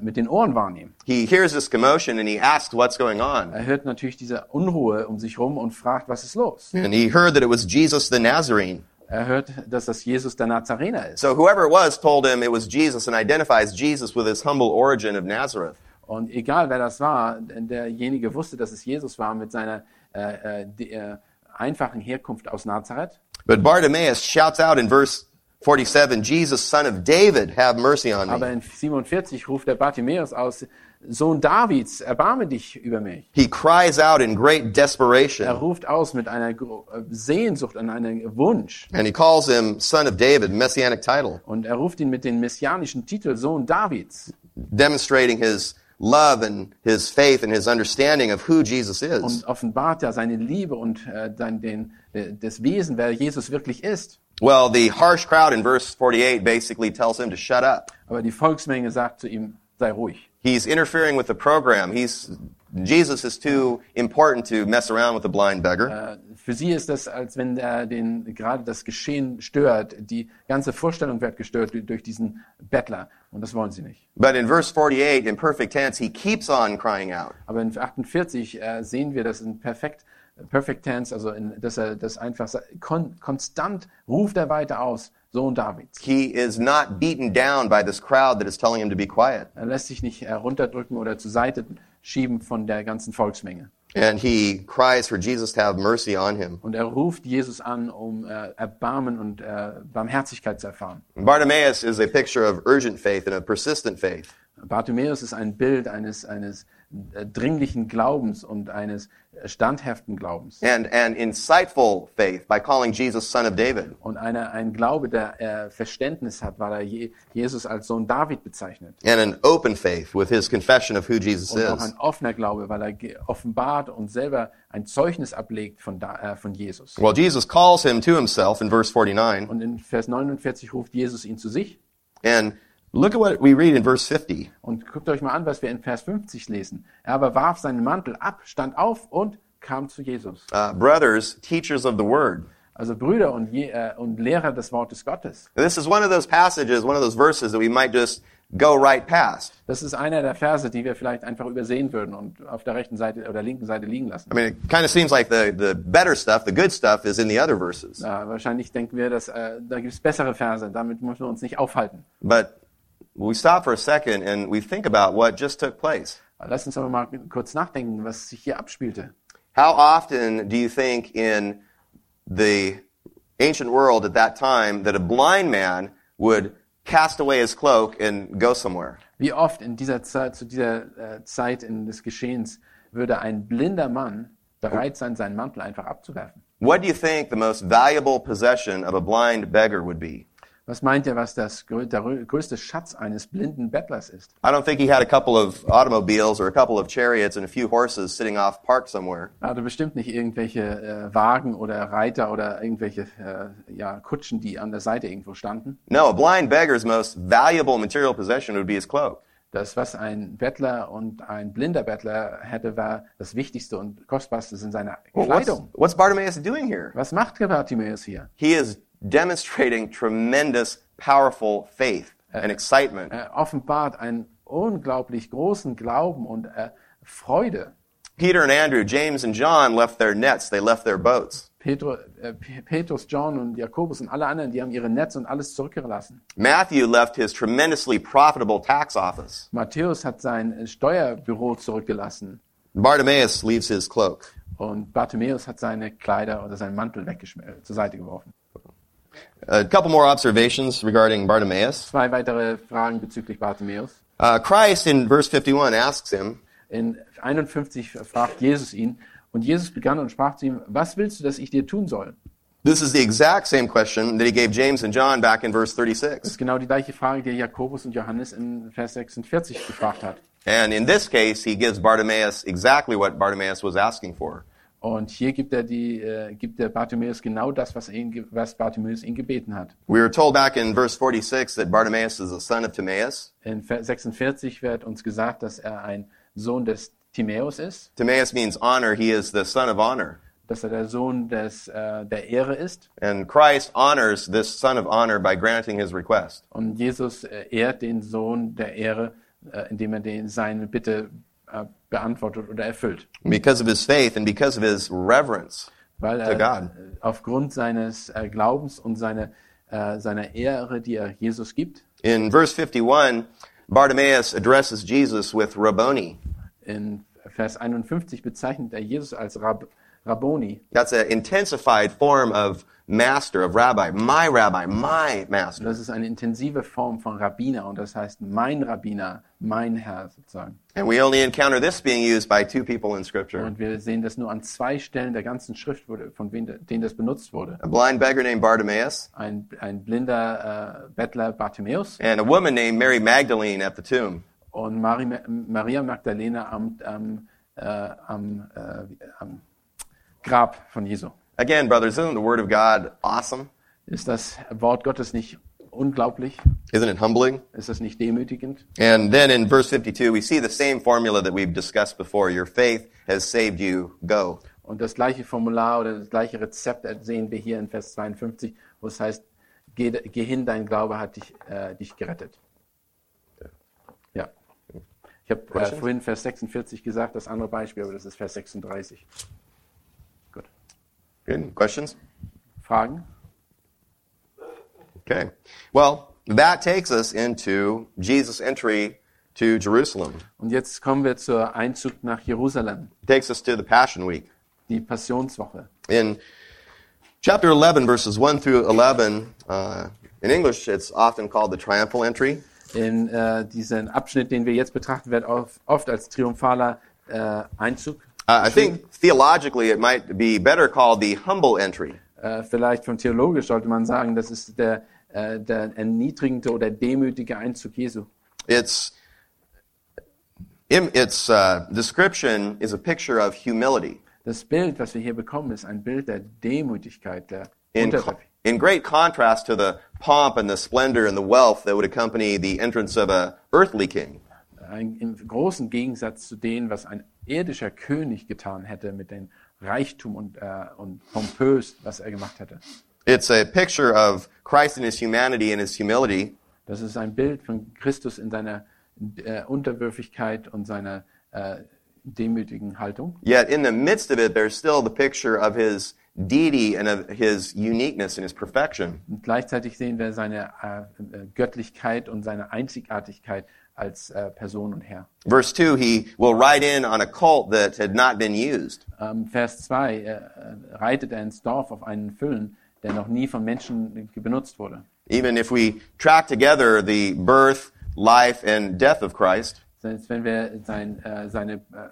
mit den Ohren wahrnehmen. He hears this commotion and he asks what's going on. Er hört natürlich diese Unruhe um sich rum und fragt, was ist los? And he heard that it was Jesus the Nazarene. Er hört, dass das Jesus der Nazarener ist. So whoever it was told him it was Jesus and identifies Jesus with his humble origin of Nazareth. Und egal wer das war, derjenige wusste, dass es Jesus war mit seiner äh, äh, äh, einfachen Herkunft aus Nazareth. But Bartimaeus shouts out in verse 47, Jesus, son of David, have mercy on Aber me. in 47 ruft der Bartimäus aus, Sohn Davids, erbarme dich über mich. He cries out in great Er desperation ruft aus mit einer äh, Sehnsucht und einem Wunsch. and he calls him son of David, messianic title, Und er ruft ihn mit dem messianischen Titel Sohn Davids. demonstrating his love and his faith and his understanding of who Jesus is. Und offenbart ja seine Liebe und äh, dann den, äh, das Wesen, wer Jesus wirklich ist. Well, the harsh crowd in verse 48 basically tells him to shut up. Aber die Volksmenge sagt zu ihm, sei ruhig. He's interfering with the program. He's Jesus is too important to mess around with a blind beggar. Äh, Äh, Für sie ist das, als wenn er den, gerade das Geschehen stört. Die ganze Vorstellung wird gestört durch- diesen Bettler. Und das wollen sie nicht. But in verse 48, in perfect tense, he keeps on crying out. Aber in 48 äh, sehen wir das in perfekt, perfect tense, also in, dass er das einfach kon, konstant ruft er weiter aus, Sohn Davids. He is not beaten down by this crowd that is telling him to be quiet. Er lässt sich nicht herunterdrücken oder zur Seite schieben von der ganzen Volksmenge. And he cries for Jesus to have mercy on him. Und er ruft Jesus an, um äh, Erbarmen und äh, Barmherzigkeit zu erfahren. Bartimaeus is a picture of urgent faith and of persistent faith. Bartimäus ist ein Bild eines, eines dringlichen Glaubens und eines äh, standhaften Glaubens. And an insightful faith by calling Jesus son of David. Und einer, ein Glaube, der äh, Verständnis hat, weil er Je Jesus als Sohn David bezeichnet. And an open faith with his confession of who Jesus Und auch is. ein offener Glaube, weil er offenbart und selber ein Zeugnis ablegt von, da, äh, von Jesus. Well, Jesus calls him to himself in verse 49. Und in Vers 49 ruft Jesus ihn zu sich. And look at what we read in verse 50. Und guckt euch mal an, was wir in Vers 50 lesen. Er aber warf seinen Mantel ab, stand auf und kam zu Jesus. uh, brothers, teachers of the word. Also Brüder und, Je äh, und Lehrer des Wortes Gottes. This is one of those passages, one of those verses that we might just go right past. Das ist einer der Verse, die wir vielleicht einfach übersehen würden und auf der rechten Seite oder linken Seite liegen lassen. I mean, it kind of seems like the, the better stuff, the good stuff, is in the other verses. Ja, wahrscheinlich denken wir, dass äh, da gibt es bessere Verse. Damit müssen wir uns nicht aufhalten. But we stop for a second and we think about what just took place. Lass uns aber mal kurz nachdenken, was sich hier abspielte. How often do you think in the ancient world at that time that a blind man would cast away his cloak and go somewhere? Wie oft in dieser Zeit, zu dieser äh, Zeit in des Geschehens würde ein blinder Mann bereit sein, seinen Mantel einfach abzuwerfen? What do you think the most valuable possession of a blind beggar would be? Was meint ihr, was das, der rö- größte Schatz eines blinden Bettlers ist? I don't think he had a couple of automobiles or a couple of chariots and a few horses sitting off parked somewhere. Er hatte bestimmt nicht irgendwelche äh, Wagen oder Reiter oder irgendwelche äh, ja, Kutschen, die an der Seite irgendwo standen. No, a blind beggar's most valuable material possession would be his cloak. Das, was ein Bettler und ein blinder Bettler hätte, war das Wichtigste und Kostbarste in seiner Well, what's, Kleidung. what's Bartimaeus doing here? Was macht Bartimäus hier? He is demonstrating tremendous, powerful faith and excitement. Er offenbart einen unglaublich großen Glauben und äh, Freude. Peter and Andrew, James and John left their nets, they left their boats. Petru, äh, Petrus, John und Jakobus und alle anderen, die haben ihre Netze und alles zurückgelassen. Matthew left his tremendously profitable tax office. Matthäus hat sein äh, Steuerbüro zurückgelassen Bartimaeus leaves his cloak. und Bartimäus hat seine Kleider oder seinen Mantel weggeschmissen, zur Seite geworfen. A couple more observations regarding Bartimaeus. Zwei weitere Fragen bezüglich Bartimäus. Uh, Christ in verse 51 asks him, In 51 fragt Jesus ihn und Jesus begann und sprach zu ihm, was willst du, dass ich dir tun soll? This is the exact same question that he gave James and John back in verse Das 36. ist genau die gleiche Frage, die Jakobus und Johannes in Vers 46 gefragt hat. And in this case, he gives Bartimaeus exactly what Bartimaeus was asking for. Und hier gibt er die, äh, gibt der Bartimäus genau das, was, ihn, was Bartimäus ihn gebeten hat. We were told back in verse 46 that Bartimaeus is the son of Timaeus. In Vers 46 wird uns gesagt, dass er ein Sohn des Timäus ist, Timaeus means honor. He is the son of honor. dass er der Sohn des, äh, der Ehre ist. And Christ honors this son of honor by granting his request. Und Jesus äh, ehrt den Sohn der Ehre, äh, indem er den, seine Bitte äh, beantwortet oder erfüllt. Because of his faith and because of his reverence. Weil To God. äh, aufgrund seines äh, Glaubens und seine, äh, seiner Ehre, die er Jesus gibt, In verse 51, Bartimaeus addresses Jesus with Rabboni. in Vers 51 bezeichnet er Jesus als Rab Rabboni. That's an intensified form of master, of rabbi. My rabbi, my master. das ist eine intensive Form von Rabbiner und das heißt mein Rabbiner, mein Herr sozusagen. And we only encounter this being used by two people in Scripture. Und wir sehen das nur an zwei Stellen der ganzen Schrift, wurde, von denen das benutzt wurde. A blind beggar named Bartimaeus Ein, ein blinder äh, Bettler Bartimäus and a woman named Mary Magdalene at the tomb. und Mari, Maria Magdalena am, am, äh, am, äh, am Grab von Jesu. Again, brothers, isn't the Word of God awesome? Ist das Wort Gottes nicht unglaublich? Isn't it humbling? Ist das nicht demütigend? And then in verse 52, we see the same formula that we've discussed before. Your faith has saved you. Go. Und das gleiche Formular oder das gleiche Rezept sehen wir hier in Vers 52, wo es heißt, geh, geh hin, dein Glaube hat dich, äh, dich gerettet. Ja. Ich habe äh, vorhin Vers 46 gesagt, das andere Beispiel, aber das ist Vers 36. Good. Questions? Fragen? Okay. Well, that takes us into Jesus' entry to Jerusalem. Und jetzt kommen wir zur Einzug nach Jerusalem, It takes us to the Passion Week. die Passionswoche. In chapter 11, verses 1 through 11, uh, in English, it's often called the triumphal entry. In äh, diesen Abschnitt, den wir jetzt betrachten, wird oft, oft als triumphaler äh, Einzug. Uh, I think theologically it might be better called the humble entry. Äh, vielleicht von theologisch sollte man sagen, das ist der, äh, der erniedrigende oder demütige Einzug Jesu. Its its uh, description is a picture of humility Das Bild, was wir hier bekommen, ist ein Bild der Demütigkeit, der in, in great contrast to the pomp and the splendor and the wealth that would accompany the entrance of a earthly king. Ein, Im großen Gegensatz zu dem, was ein irdischer König getan hätte mit den Reichtum und, äh, und pompös, was er gemacht hätte. It's a picture of Christ in his humanity and his humility, Das ist ein Bild von Christus in seiner äh, Unterwürfigkeit und seiner äh, demütigen Haltung. yet in the midst of it, there's still the picture of his deity and of his uniqueness and his perfection. Und gleichzeitig sehen wir seine äh, äh, Göttlichkeit und seine Einzigartigkeit als äh, Person und Herr. Verse 2, he will ride in on a colt that had not been used. Ähm, Vers 2 äh, äh, reitet er ins Dorf auf einen Füllen, der noch nie von Menschen benutzt wurde. Even if we track together the birth, life, and death of Christ, Selbst wenn wir sein, äh, seine äh,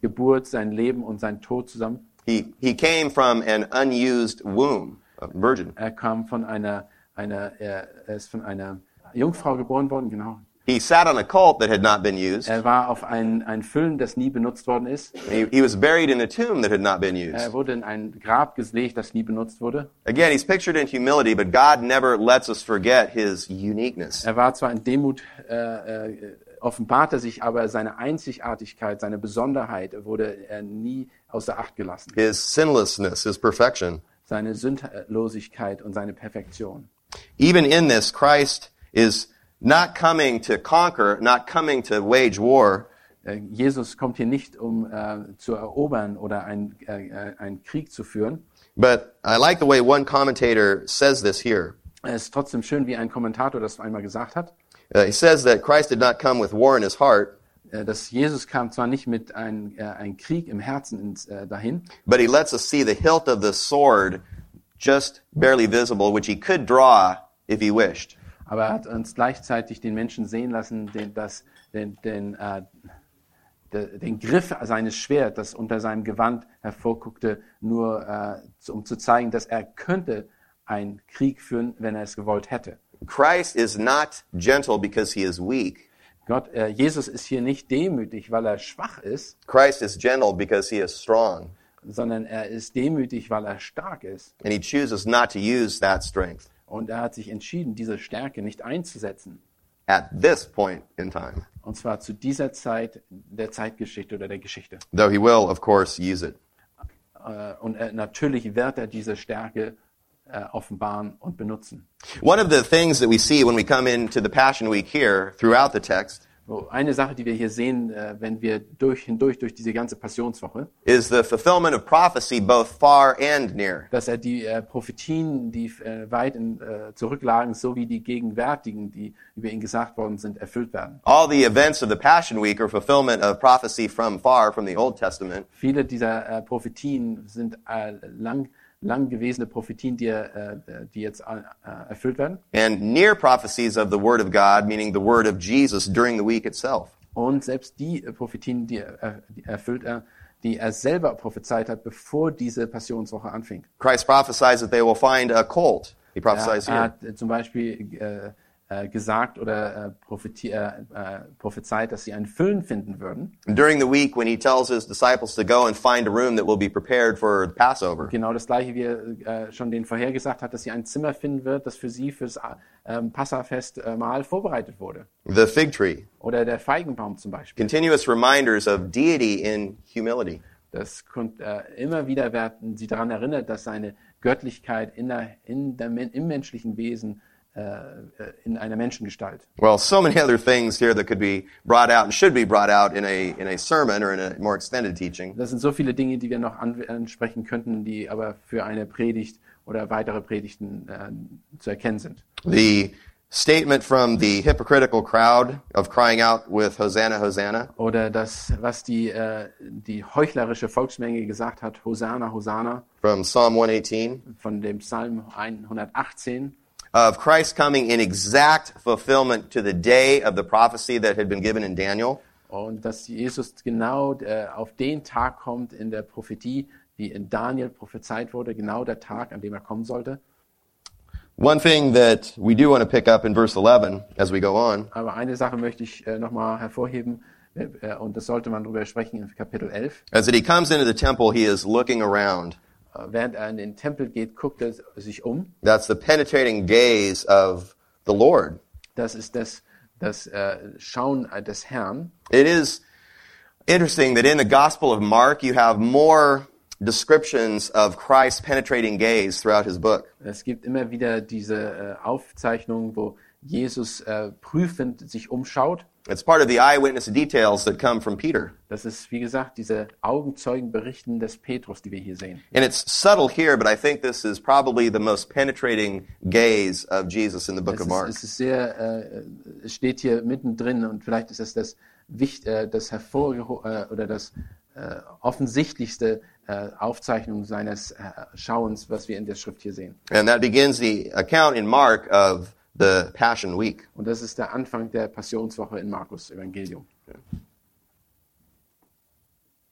Geburt, sein Leben und sein Tod zusammen, he, he came from an unused womb, a virgin. er kam von einer, einer er, er ist von einer Jungfrau geboren worden, genau. He sat on a colt that had not been used. Er war auf ein, ein Füllen, das nie benutzt worden ist. He, he was buried in a tomb that had not been used. Er wurde in ein Grab gelegt, das nie benutzt wurde. Again, he's pictured in humility, but God never lets us forget his uniqueness. Er war zwar in Demut, äh, äh, offenbarte sich, aber seine Einzigartigkeit, seine Besonderheit wurde er nie außer Acht gelassen. His sinlessness, his perfection. Seine Sündlosigkeit und seine Perfektion. Even in this, Christ is not coming to conquer, not coming to wage war, Äh, Jesus kommt hier nicht, um äh, zu erobern oder ein, äh, einen Krieg zu führen. but I like the way one commentator says this here. Es ist trotzdem schön, wie ein Kommentator das einmal gesagt hat, Uh, he says that Christ did not come with war in his heart, dass Jesus kam zwar nicht mit ein, äh, ein Krieg im Herzen ins, dahin, but he lets us see the hilt of the sword just barely visible, which he could draw if he wished. Aber er hat uns gleichzeitig den Menschen sehen lassen, den, das, den, den, äh, de, den Griff seines Schwert, das unter seinem Gewand hervorguckte, nur äh, um zu zeigen, dass er könnte einen Krieg führen, wenn er es gewollt hätte. Christ is not gentle because he is weak. Gott, äh, Jesus ist hier nicht demütig, weil er schwach ist, Christ is gentle because he is strong, sondern er ist demütig, weil er stark ist. and he chooses not to use that strength Und er hat sich entschieden, diese Stärke nicht einzusetzen. at this point in time, Und zwar zu dieser Zeit der Zeitgeschichte oder der Geschichte. though he will, of course, use it. Äh, Und er, natürlich wird er diese Stärke äh, offenbaren und benutzen. One of the things that we see when we come into the Passion Week here throughout the text eine Sache, die wir hier sehen, äh, wenn wir durch, hindurch durch diese ganze Passionswoche, is the fulfillment of prophecy both far and near. dass er die äh, Prophetien, die äh, weit in, äh, zurücklagen, sowie die gegenwärtigen, die über ihn gesagt worden sind, erfüllt werden. All the events of the Passion Week are fulfillment of prophecy from far, from the Old Testament. Viele dieser Prophetien sind lang, lang gewesene Prophetien, die, äh, die jetzt äh, erfüllt werden. and near prophecies of the Word of God, meaning the Word of Jesus during the week itself. Und selbst die äh, Prophetien, die, er- die erfüllt er, die er selber prophezeit hat, bevor diese Passionswoche anfing. Christ prophesies that they will find a colt. He Er, prophesies er here. hat äh, zum Beispiel äh, äh, gesagt oder äh, äh, äh, prophezeit, dass sie einen Füllen finden würden. During the week, when he tells his disciples to go and find a room that will be prepared for Passover. Genau das gleiche, wie er äh, schon denen vorhergesagt hat, dass sie ein Zimmer finden wird, das für sie fürs ähm, Passafest äh, mal vorbereitet wurde. The fig tree. Oder der Feigenbaum zum Beispiel. Continuous reminders of deity in humility. Das kommt, äh, immer wieder werden sie daran erinnert, dass seine Göttlichkeit in der, in der, im menschlichen Wesen äh, äh, in einer Menschengestalt. Well, so many other things here that could be brought out and should be brought out in a, in a sermon or in a more extended teaching. Das sind so viele Dinge, die wir noch an, ansprechen könnten, die aber für eine Predigt oder weitere Predigten äh, zu erkennen sind. The statement from the hypocritical crowd of crying out with Hosanna, Hosanna. Oder das, was die, äh, die heuchlerische Volksmenge gesagt hat, Hosanna, Hosanna, from Psalm 118 von dem Psalm 118, of Christ coming in exact fulfillment to the day of the prophecy that had been given in Daniel. und dass Jesus genau äh, auf den Tag kommt in der Prophetie, die in Daniel prophezeit wurde, genau der Tag, an dem er kommen sollte. One thing that we do want to pick up in verse 11 as we go on Aber eine Sache möchte ich äh, nochmal hervorheben, äh, und das sollte man darüber sprechen in Kapitel 11. as he comes into the temple, he is looking around. Äh, während er in den Tempel geht, guckt er sich um. That's the penetrating gaze of the Lord. Das ist das, das äh, Schauen des Herrn. It is interesting that in the Gospel of Mark, you have more descriptions of Christ's penetrating gaze throughout his book. Es gibt immer wieder diese äh, Aufzeichnungen, wo Jesus äh, prüfend sich umschaut. It's part of the eyewitness details that come from Peter. Das ist, wie gesagt, diese Augenzeugenberichten des Petrus, die wir hier sehen. And it's subtle here, but I think this is probably the most penetrating gaze of Jesus in the book Es of ist, Mark. es ist sehr, äh, es steht hier mittendrin und vielleicht ist es das, Wicht, äh, das hervorgeho äh, oder das äh, offensichtlichste äh, Aufzeichnung seines äh, Schauens, was wir in der Schrift hier sehen. And that begins the account in Mark of the Passion Week. Und das ist der Anfang der Passionswoche in Markus Evangelium.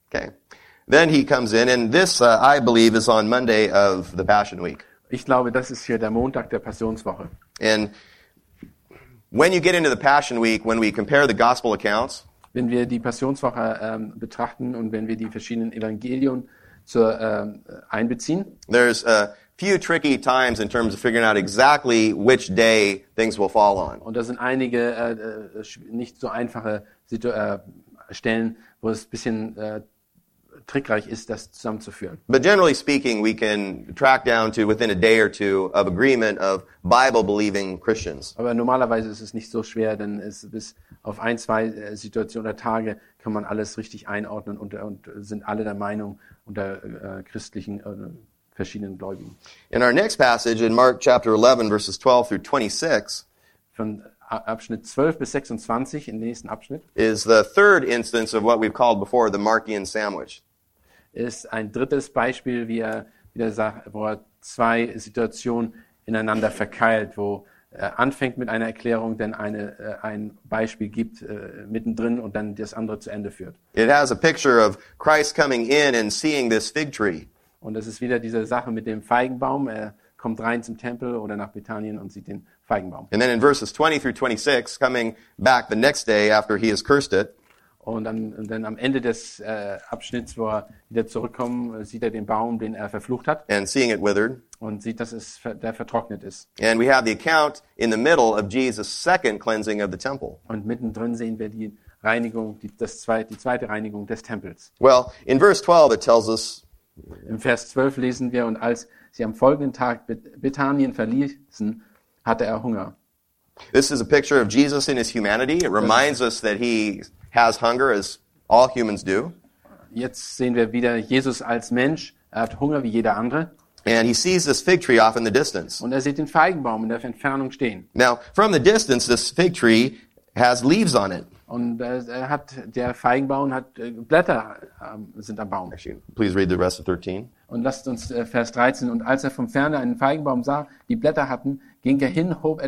Okay. Then he comes in, and this, uh, I believe, is on Monday of the Passion Week. Ich glaube, das ist hier der Montag der Passionswoche. And when you get into the Passion Week, when we compare the gospel accounts, Wenn wir die Passionswoche ähm, betrachten und wenn wir die verschiedenen Evangelien zur, ähm, einbeziehen, there's a few tricky times in terms of figuring out exactly which day things will fall on. und da sind einige äh, äh, nicht so einfache Situ äh, Stellen, wo es ein bisschen äh, trickreich ist, das zusammenzuführen. But generally speaking, we can track down to within a day or two of agreement of Bible believing Christians. Aber normalerweise ist es nicht so schwer, denn es bis auf ein, zwei äh, Situationen oder Tage kann man alles richtig einordnen und, und sind alle der Meinung unter äh, christlichen äh, verschiedenen Gläubigen. In our next passage in Mark chapter 11 verses 12 through 26 Von Abschnitt 12 bis 26, im nächsten Abschnitt, is the third instance of what we've called before the Markian sandwich. ist ein drittes Beispiel, wie er wieder sagt, wo er zwei Situationen ineinander verkeilt, wo er anfängt mit einer Erklärung, dann eine, äh, ein Beispiel gibt äh, mittendrin und dann das andere zu Ende führt. It has a picture of Christ coming in and seeing this fig tree. Und das ist wieder diese Sache mit dem Feigenbaum. Er kommt rein zum Tempel oder nach Bethanien und sieht den Feigenbaum. And then in verses 20 through 26, coming back the next day after he has cursed it, Und dann, und dann am Ende des äh, Abschnitts, wo er wieder zurückkommt, sieht er den Baum, den er verflucht hat and seeing it withered. und sieht, dass es ver der vertrocknet ist. And we have the account in the middle of Jesus' second cleansing of the temple. Und mittendrin sehen wir die Reinigung, die, das zweite, die zweite Reinigung des Tempels. Well, in verse 12, it tells us Im Vers 12 lesen wir, und als sie am folgenden Tag Bet- Bethanien verließen, hatte er Hunger. this is a picture of Jesus in his humanity. It reminds us that he has hunger as all humans do. Jetzt sehen wir wieder Jesus als Mensch. Er hat Hunger wie jeder andere. And he sees this fig tree off in the distance. Und er sieht den Feigenbaum in der Entfernung stehen. Now, from the distance, this fig tree has leaves on it. Und äh, er hat, der Feigenbaum hat äh, Blätter ähm, sind am Baum. Actually, please read the rest of 13. Und lasst uns äh, Vers 13. Und als er vom Ferne einen Feigenbaum sah, die Blätter hatten, ging er hin, hob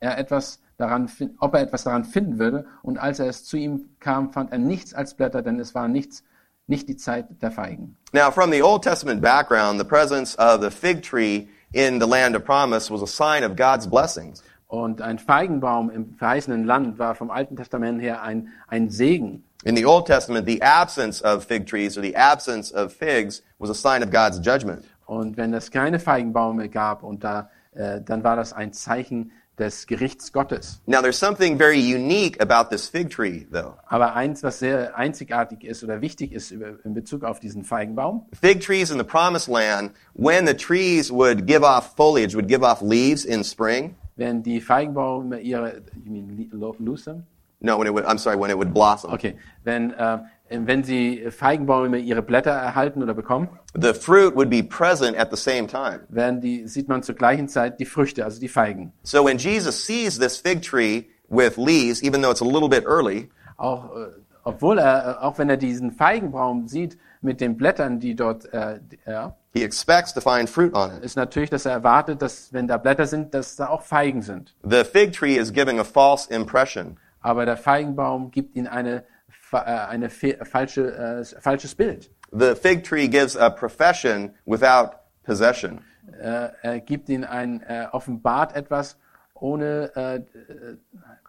er etwas daran, ob er etwas daran finden würde. Und als er es zu ihm kam, fand er nichts als Blätter, denn es war nichts, nicht die Zeit der Feigen. Now, from the Old Testament background, the presence of the fig tree in the land of promise was a sign of God's blessings. Und ein Feigenbaum im verheißenen Land war vom Alten Testament her ein, ein Segen. In the Old Testament, the absence of fig trees or the absence of figs was a sign of God's judgment. Und wenn es keine Feigenbäume gab, und da, äh, dann war das ein Zeichen des Gerichts Gottes. Now, there's something very unique about this fig tree, though. Aber eins, was sehr einzigartig ist oder wichtig ist in Bezug auf diesen Feigenbaum, Fig trees in the promised land, when the trees would give off foliage, would give off leaves in spring. Wenn die Feigenbäume ihre, you mean li- lo- blossom? No, when it would, I'm sorry, when it would blossom. Okay, wenn, äh, wenn sie Feigenbäume ihre Blätter erhalten oder bekommen, The fruit would be present at the same time. werden die, sieht man zur gleichen Zeit die Früchte, also die Feigen. So when Jesus sees this fig tree with leaves, even though it's a little bit early, Auch, äh, obwohl er, äh, auch wenn er diesen Feigenbaum sieht mit den Blättern, die dort, äh, ja, he expects to find fruit on it. ist natürlich, dass er erwartet, dass wenn da Blätter sind, dass da auch Feigen sind. The fig tree is giving a false impression. Aber der Feigenbaum gibt ihnen eine, äh, eine falsche, äh, falsches Bild. The fig tree gives a profession without possession. Äh, er gibt ihnen ein, äh, offenbart etwas ohne äh,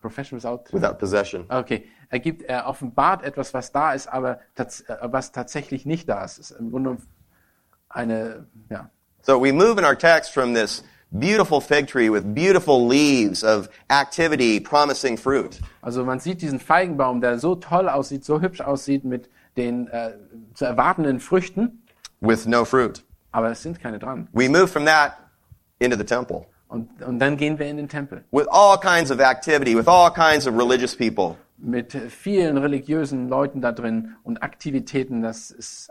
Profession without. Without possession. Okay, er gibt, er offenbart etwas, was da ist, aber tats äh, was tatsächlich nicht da ist. Es ist im Grunde eine, ja. So we move in our text from this beautiful fig tree with beautiful leaves of activity promising fruit Also man sieht diesen Feigenbaum, der so toll aussieht, so hübsch aussieht mit den äh, zu erwartenden Früchten. with no fruit. aber es sind keine dran. We move from that into the temple Und, und dann gehen wir in den Tempel with all kinds of activity, with all kinds of religious people. mit vielen religiösen Leuten da drin und Aktivitäten. Das ist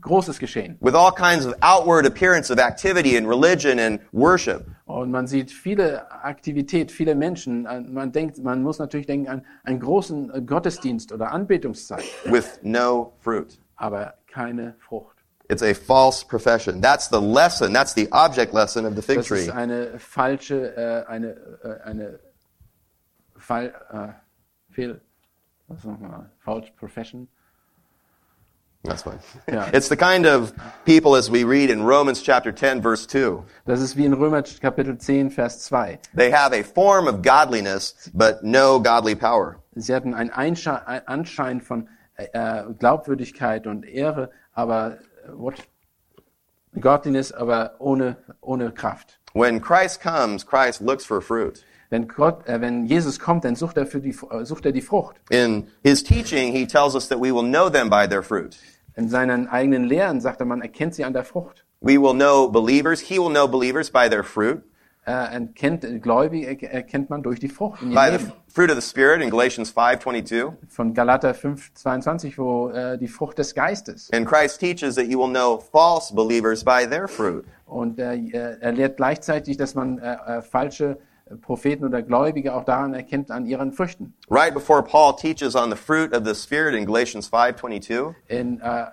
großes Geschehen. with all kinds of outward appearance of activity and religion and worship. Und man sieht viele Aktivität, viele Menschen. Man denkt, man muss natürlich denken an einen großen Gottesdienst oder Anbetungszeit, with no fruit. aber keine Frucht. It's a false profession. That's the lesson. That's the object lesson of the fig Das tree. ist eine falsche, äh, eine, äh, eine Fall, äh, Fehl, was nochmal, false profession. That's fine. Yeah. It's the kind of people as we read in Romans chapter 10 verse 2. Das ist wie in Römer Kapitel 10, Vers 2. They have a form of godliness, but no godly power. Sie hatten einen Anschein von äh, äh, Glaubwürdigkeit und Ehre, aber äh, what? Godliness, aber ohne, ohne Kraft. When Christ comes, Christ looks for fruit. Wenn, Gott, äh, wenn Jesus kommt, dann sucht er, für die, äh, sucht er die Frucht. In his teaching, he tells us that we will know them by their fruit. In seinen eigenen Lehren sagt er, man erkennt sie an der Frucht. We will know believers. He will know believers by their fruit. Äh, erkennt, äh, Gläubige er- erkennt man durch die Frucht By the fruit of the Spirit in Galatians 5.22. Von Galater 5, 22, wo äh, die Frucht des Geistes. And Christ teaches that you will know false believers by their fruit. Und äh, er lehrt gleichzeitig, dass man falsche Propheten oder Gläubige auch daran erkennt an ihren Früchten. Right before Paul teaches on the fruit of the Spirit in Galatians 5.22, In, äh,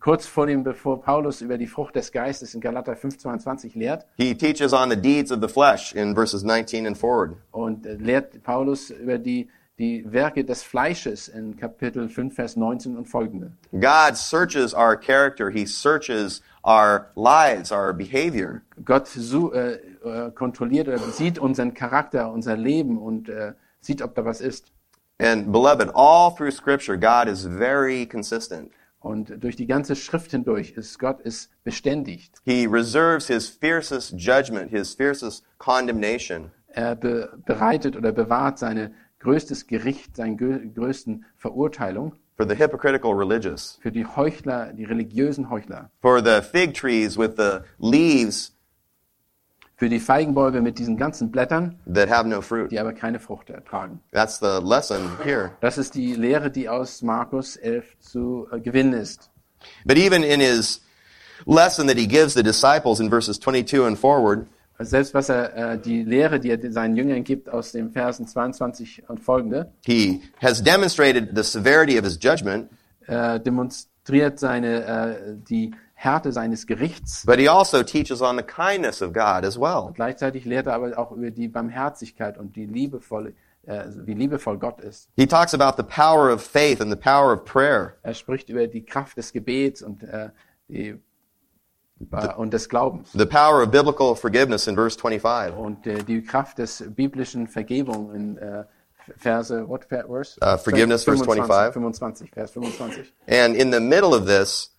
kurz vor dem, bevor Paulus über die Frucht des Geistes in Galater 5,22 lehrt he teaches on the deeds of the flesh in verses 19 and forward. und äh, lehrt Paulus über die, die Werke des Fleisches in Kapitel 5, Vers 19 und folgende. God searches our character. He searches our lives, our behavior. Gott su äh, äh, kontrolliert oder sieht unseren Charakter, unser Leben und äh, sieht, ob da was ist. And beloved, all through scripture, God is very consistent. Und durch die ganze Schrift hindurch ist Gott ist beständig. He reserves his fiercest judgment, his fiercest condemnation Er be bereitet oder bewahrt seine größtes Gericht, seine grö größten Verurteilung for the hypocritical religious, für die Heuchler, die religiösen Heuchler, for the fig trees with the leaves für die Feigenbäume mit diesen ganzen Blättern, that have no fruit. die aber keine Frucht ertragen. That's the lesson here. Das ist die Lehre, die aus Markus 11 zu äh, gewinnen ist. But even in his lesson that he gives the disciples in verses 22 and forward, Selbst was er, äh, die Lehre, die er seinen Jüngern gibt aus den Versen 22 und folgende, he has demonstrated the severity of his judgment, äh, demonstriert seine, äh, die Härte seines Gerichts. but he also teaches on the kindness of God as well. Gleichzeitig lehrt er aber auch über die Barmherzigkeit und die liebevolle, äh, wie liebevoll Gott ist. He talks about the power of faith and the power of prayer. Er spricht über die Kraft des Gebets und, äh, die, äh, und des Glaubens The power of biblical forgiveness in verse 25. und äh, die Kraft des biblischen Vergebung in äh, Verse, what ver- verse? Uh, forgiveness, verse 25. 25, Vers 25. And in the middle of this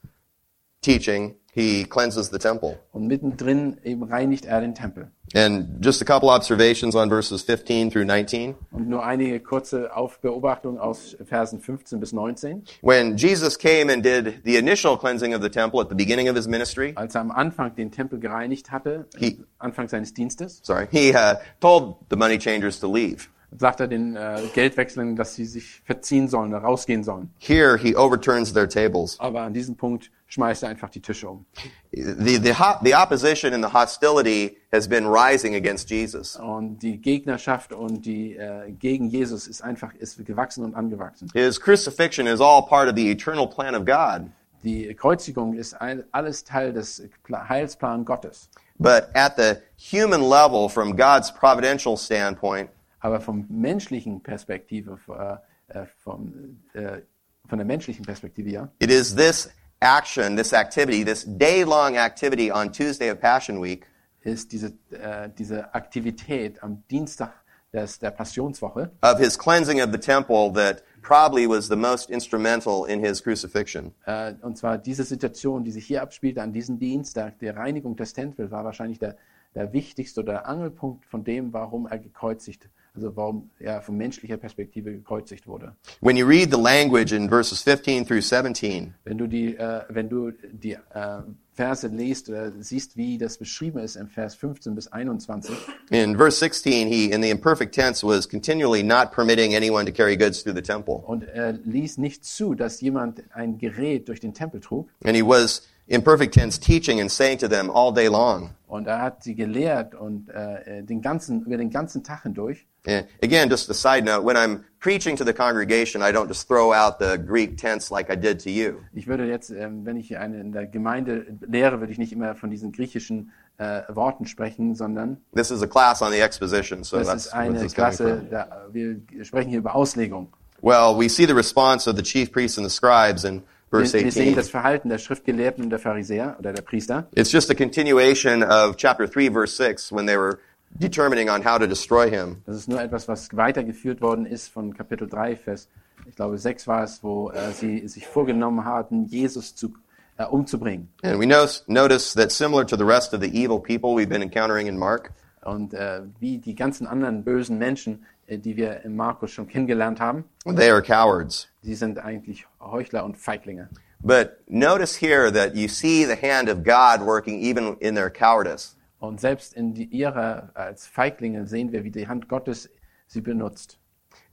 teaching, he cleanses the temple. Und mittendrin eben reinigt er den Tempel. And just a couple observations on verses 15 through 19. Und nur einige kurze Aufbeobachtungen aus Versen 15 bis 19. When Jesus came and did the initial cleansing of the temple at the beginning of his ministry, Als er am Anfang den Tempel gereinigt hatte, He- Anfang seines Dienstes, sorry, he uh, told the money changers to leave. Sagt er den äh, Geldwechseln, dass sie sich verziehen sollen, rausgehen sollen. Here, he overturns their tables. Aber an diesem Punkt schmeißt er einfach die Tische um. The, the, the opposition and the hostility has been rising against Jesus. Und die Gegnerschaft und die äh, gegen Jesus ist einfach ist gewachsen und angewachsen. His crucifixion is all part of the eternal plan of God. Die Kreuzigung ist ein, alles Teil des Pla- Heilsplans Gottes. But at the human level, from God's providential standpoint, Aber vom menschlichen Perspektive, äh, äh, vom, äh, von der menschlichen Perspektive, ja, it is this action, this activity, this day-long activity on Tuesday of Passion Week ist diese, äh, diese Aktivität am Dienstag des, der Passionswoche, of his cleansing of the temple that probably was the most instrumental in his crucifixion. äh, und zwar diese Situation, die sich hier abspielte an diesem Dienstag, der Reinigung des Tempels, war wahrscheinlich der, der wichtigste oder Angelpunkt von dem, warum er gekreuzigt also warum er von menschlicher Perspektive gekreuzigt wurde. When you read the language in verses 15 through 17, Wenn du die, äh, wenn du die äh, Verse liest oder siehst, wie das beschrieben ist im Vers 15 bis 21, in verse 16, he, in the imperfect tense, was continually not permitting anyone to carry goods through the temple. und er ließ nicht zu, dass jemand ein Gerät durch den Tempel trug, And he was, in perfect tense, teaching and saying to them all day long. und er hat sie gelehrt und äh, den ganzen, über den ganzen Tag hindurch. And again, just a side note, when I'm preaching to the congregation, I don't just throw out the Greek tense like I did to you. Ich würde jetzt, ähm, wenn ich eine in der Gemeinde lehre, würde ich nicht immer von diesen griechischen äh, Worten sprechen, sondern This is a class on the exposition, so das that's ist eine this Klasse, da, wir sprechen hier über Auslegung. Well, we see the response of the chief priests and the scribes in Wir, verse wir sehen 18. das Verhalten der Schriftgelehrten und der Pharisäer oder der Priester. It's just a continuation of chapter 3, verse 6, when they were determining on how to destroy him. Das ist nur etwas, was weitergeführt worden ist von Kapitel 3, Vers, ich glaube 6 war es, wo äh, sie sich vorgenommen hatten, Jesus zu, äh, umzubringen. And we notice, notice that similar to the rest of the evil people we've been encountering in Mark, Und äh, wie die ganzen anderen bösen Menschen, die wir in Markus schon kennengelernt haben, they are cowards. die sind eigentlich Heuchler und Feiglinge. But notice here that you see the hand of God working even in their cowardice. Und selbst in die, ihrer als Feiglinge sehen wir, wie die Hand Gottes sie benutzt.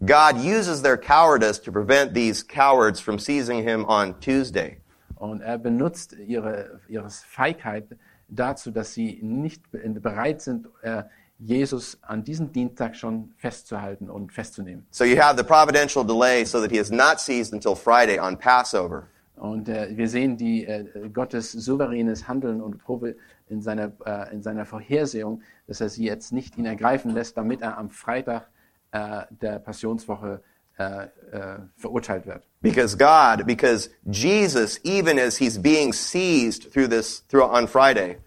God uses their cowardice to prevent these cowards from seizing him on Tuesday. Und er benutzt ihre, ihre Feigheit dazu, dass sie nicht be- bereit sind, äh, Jesus an diesem Dienstag schon festzuhalten und festzunehmen. So you have the providential delay so that he is not seized until Friday on Passover. Und äh, wir sehen die äh, Gottes souveränes Handeln und Probe in seiner, äh, in seiner Vorhersehung, dass er sie jetzt nicht ihn ergreifen lässt, damit er am Freitag äh, der Passionswoche äh, äh, verurteilt wird. Because God, because Jesus, even as he's being seized through this, through on Friday,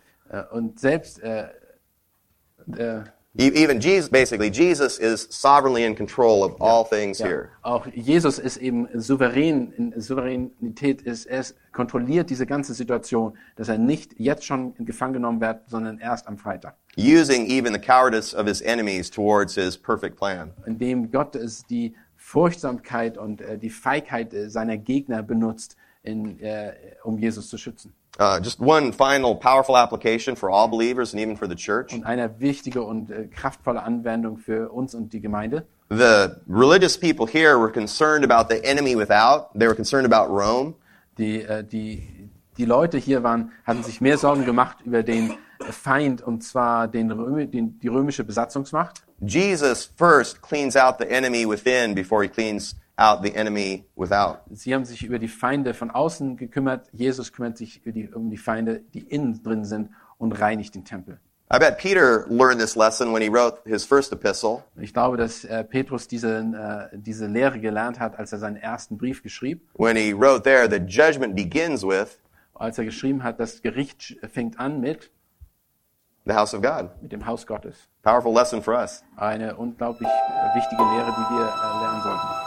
und selbst äh, e- even Jesus, basically, Jesus is sovereignly in control of all things Ja, here. auch Jesus ist eben souverän, in Souveränität ist, er ist- kontrolliert diese ganze Situation, dass er nicht jetzt schon gefangen genommen wird, sondern erst am Freitag. Using even the cowardice of his enemies towards his perfect plan. Indem Gott es die Furchtsamkeit und äh, die Feigheit seiner Gegner benutzt, in, äh, um Jesus zu schützen. Uh, just one final powerful application for all believers and even for the church. Und eine wichtige und äh, kraftvolle Anwendung für uns und die Gemeinde. The religious people here were concerned about the enemy without. They were concerned about Rome. Die, äh, die, die Leute hier waren, hatten sich mehr Sorgen gemacht über den Feind, und zwar den Römi, den, die römische Besatzungsmacht. Jesus first cleans out the enemy within before he cleans out the enemy without. Sie haben sich über die Feinde von außen gekümmert. Jesus kümmert sich die, um die Feinde, die innen drin sind und reinigt den Tempel. I bet Peter learned this lesson when he wrote his first epistle. Ich glaube, dass äh, Petrus diese, äh, diese Lehre gelernt hat, als er seinen ersten Brief geschrieb. When he wrote there that judgment begins with Als er geschrieben hat, das Gericht fängt an mit, the house of God. mit dem Haus Gottes. Powerful lesson for us. Eine unglaublich äh, wichtige Lehre, die wir äh, lernen sollten.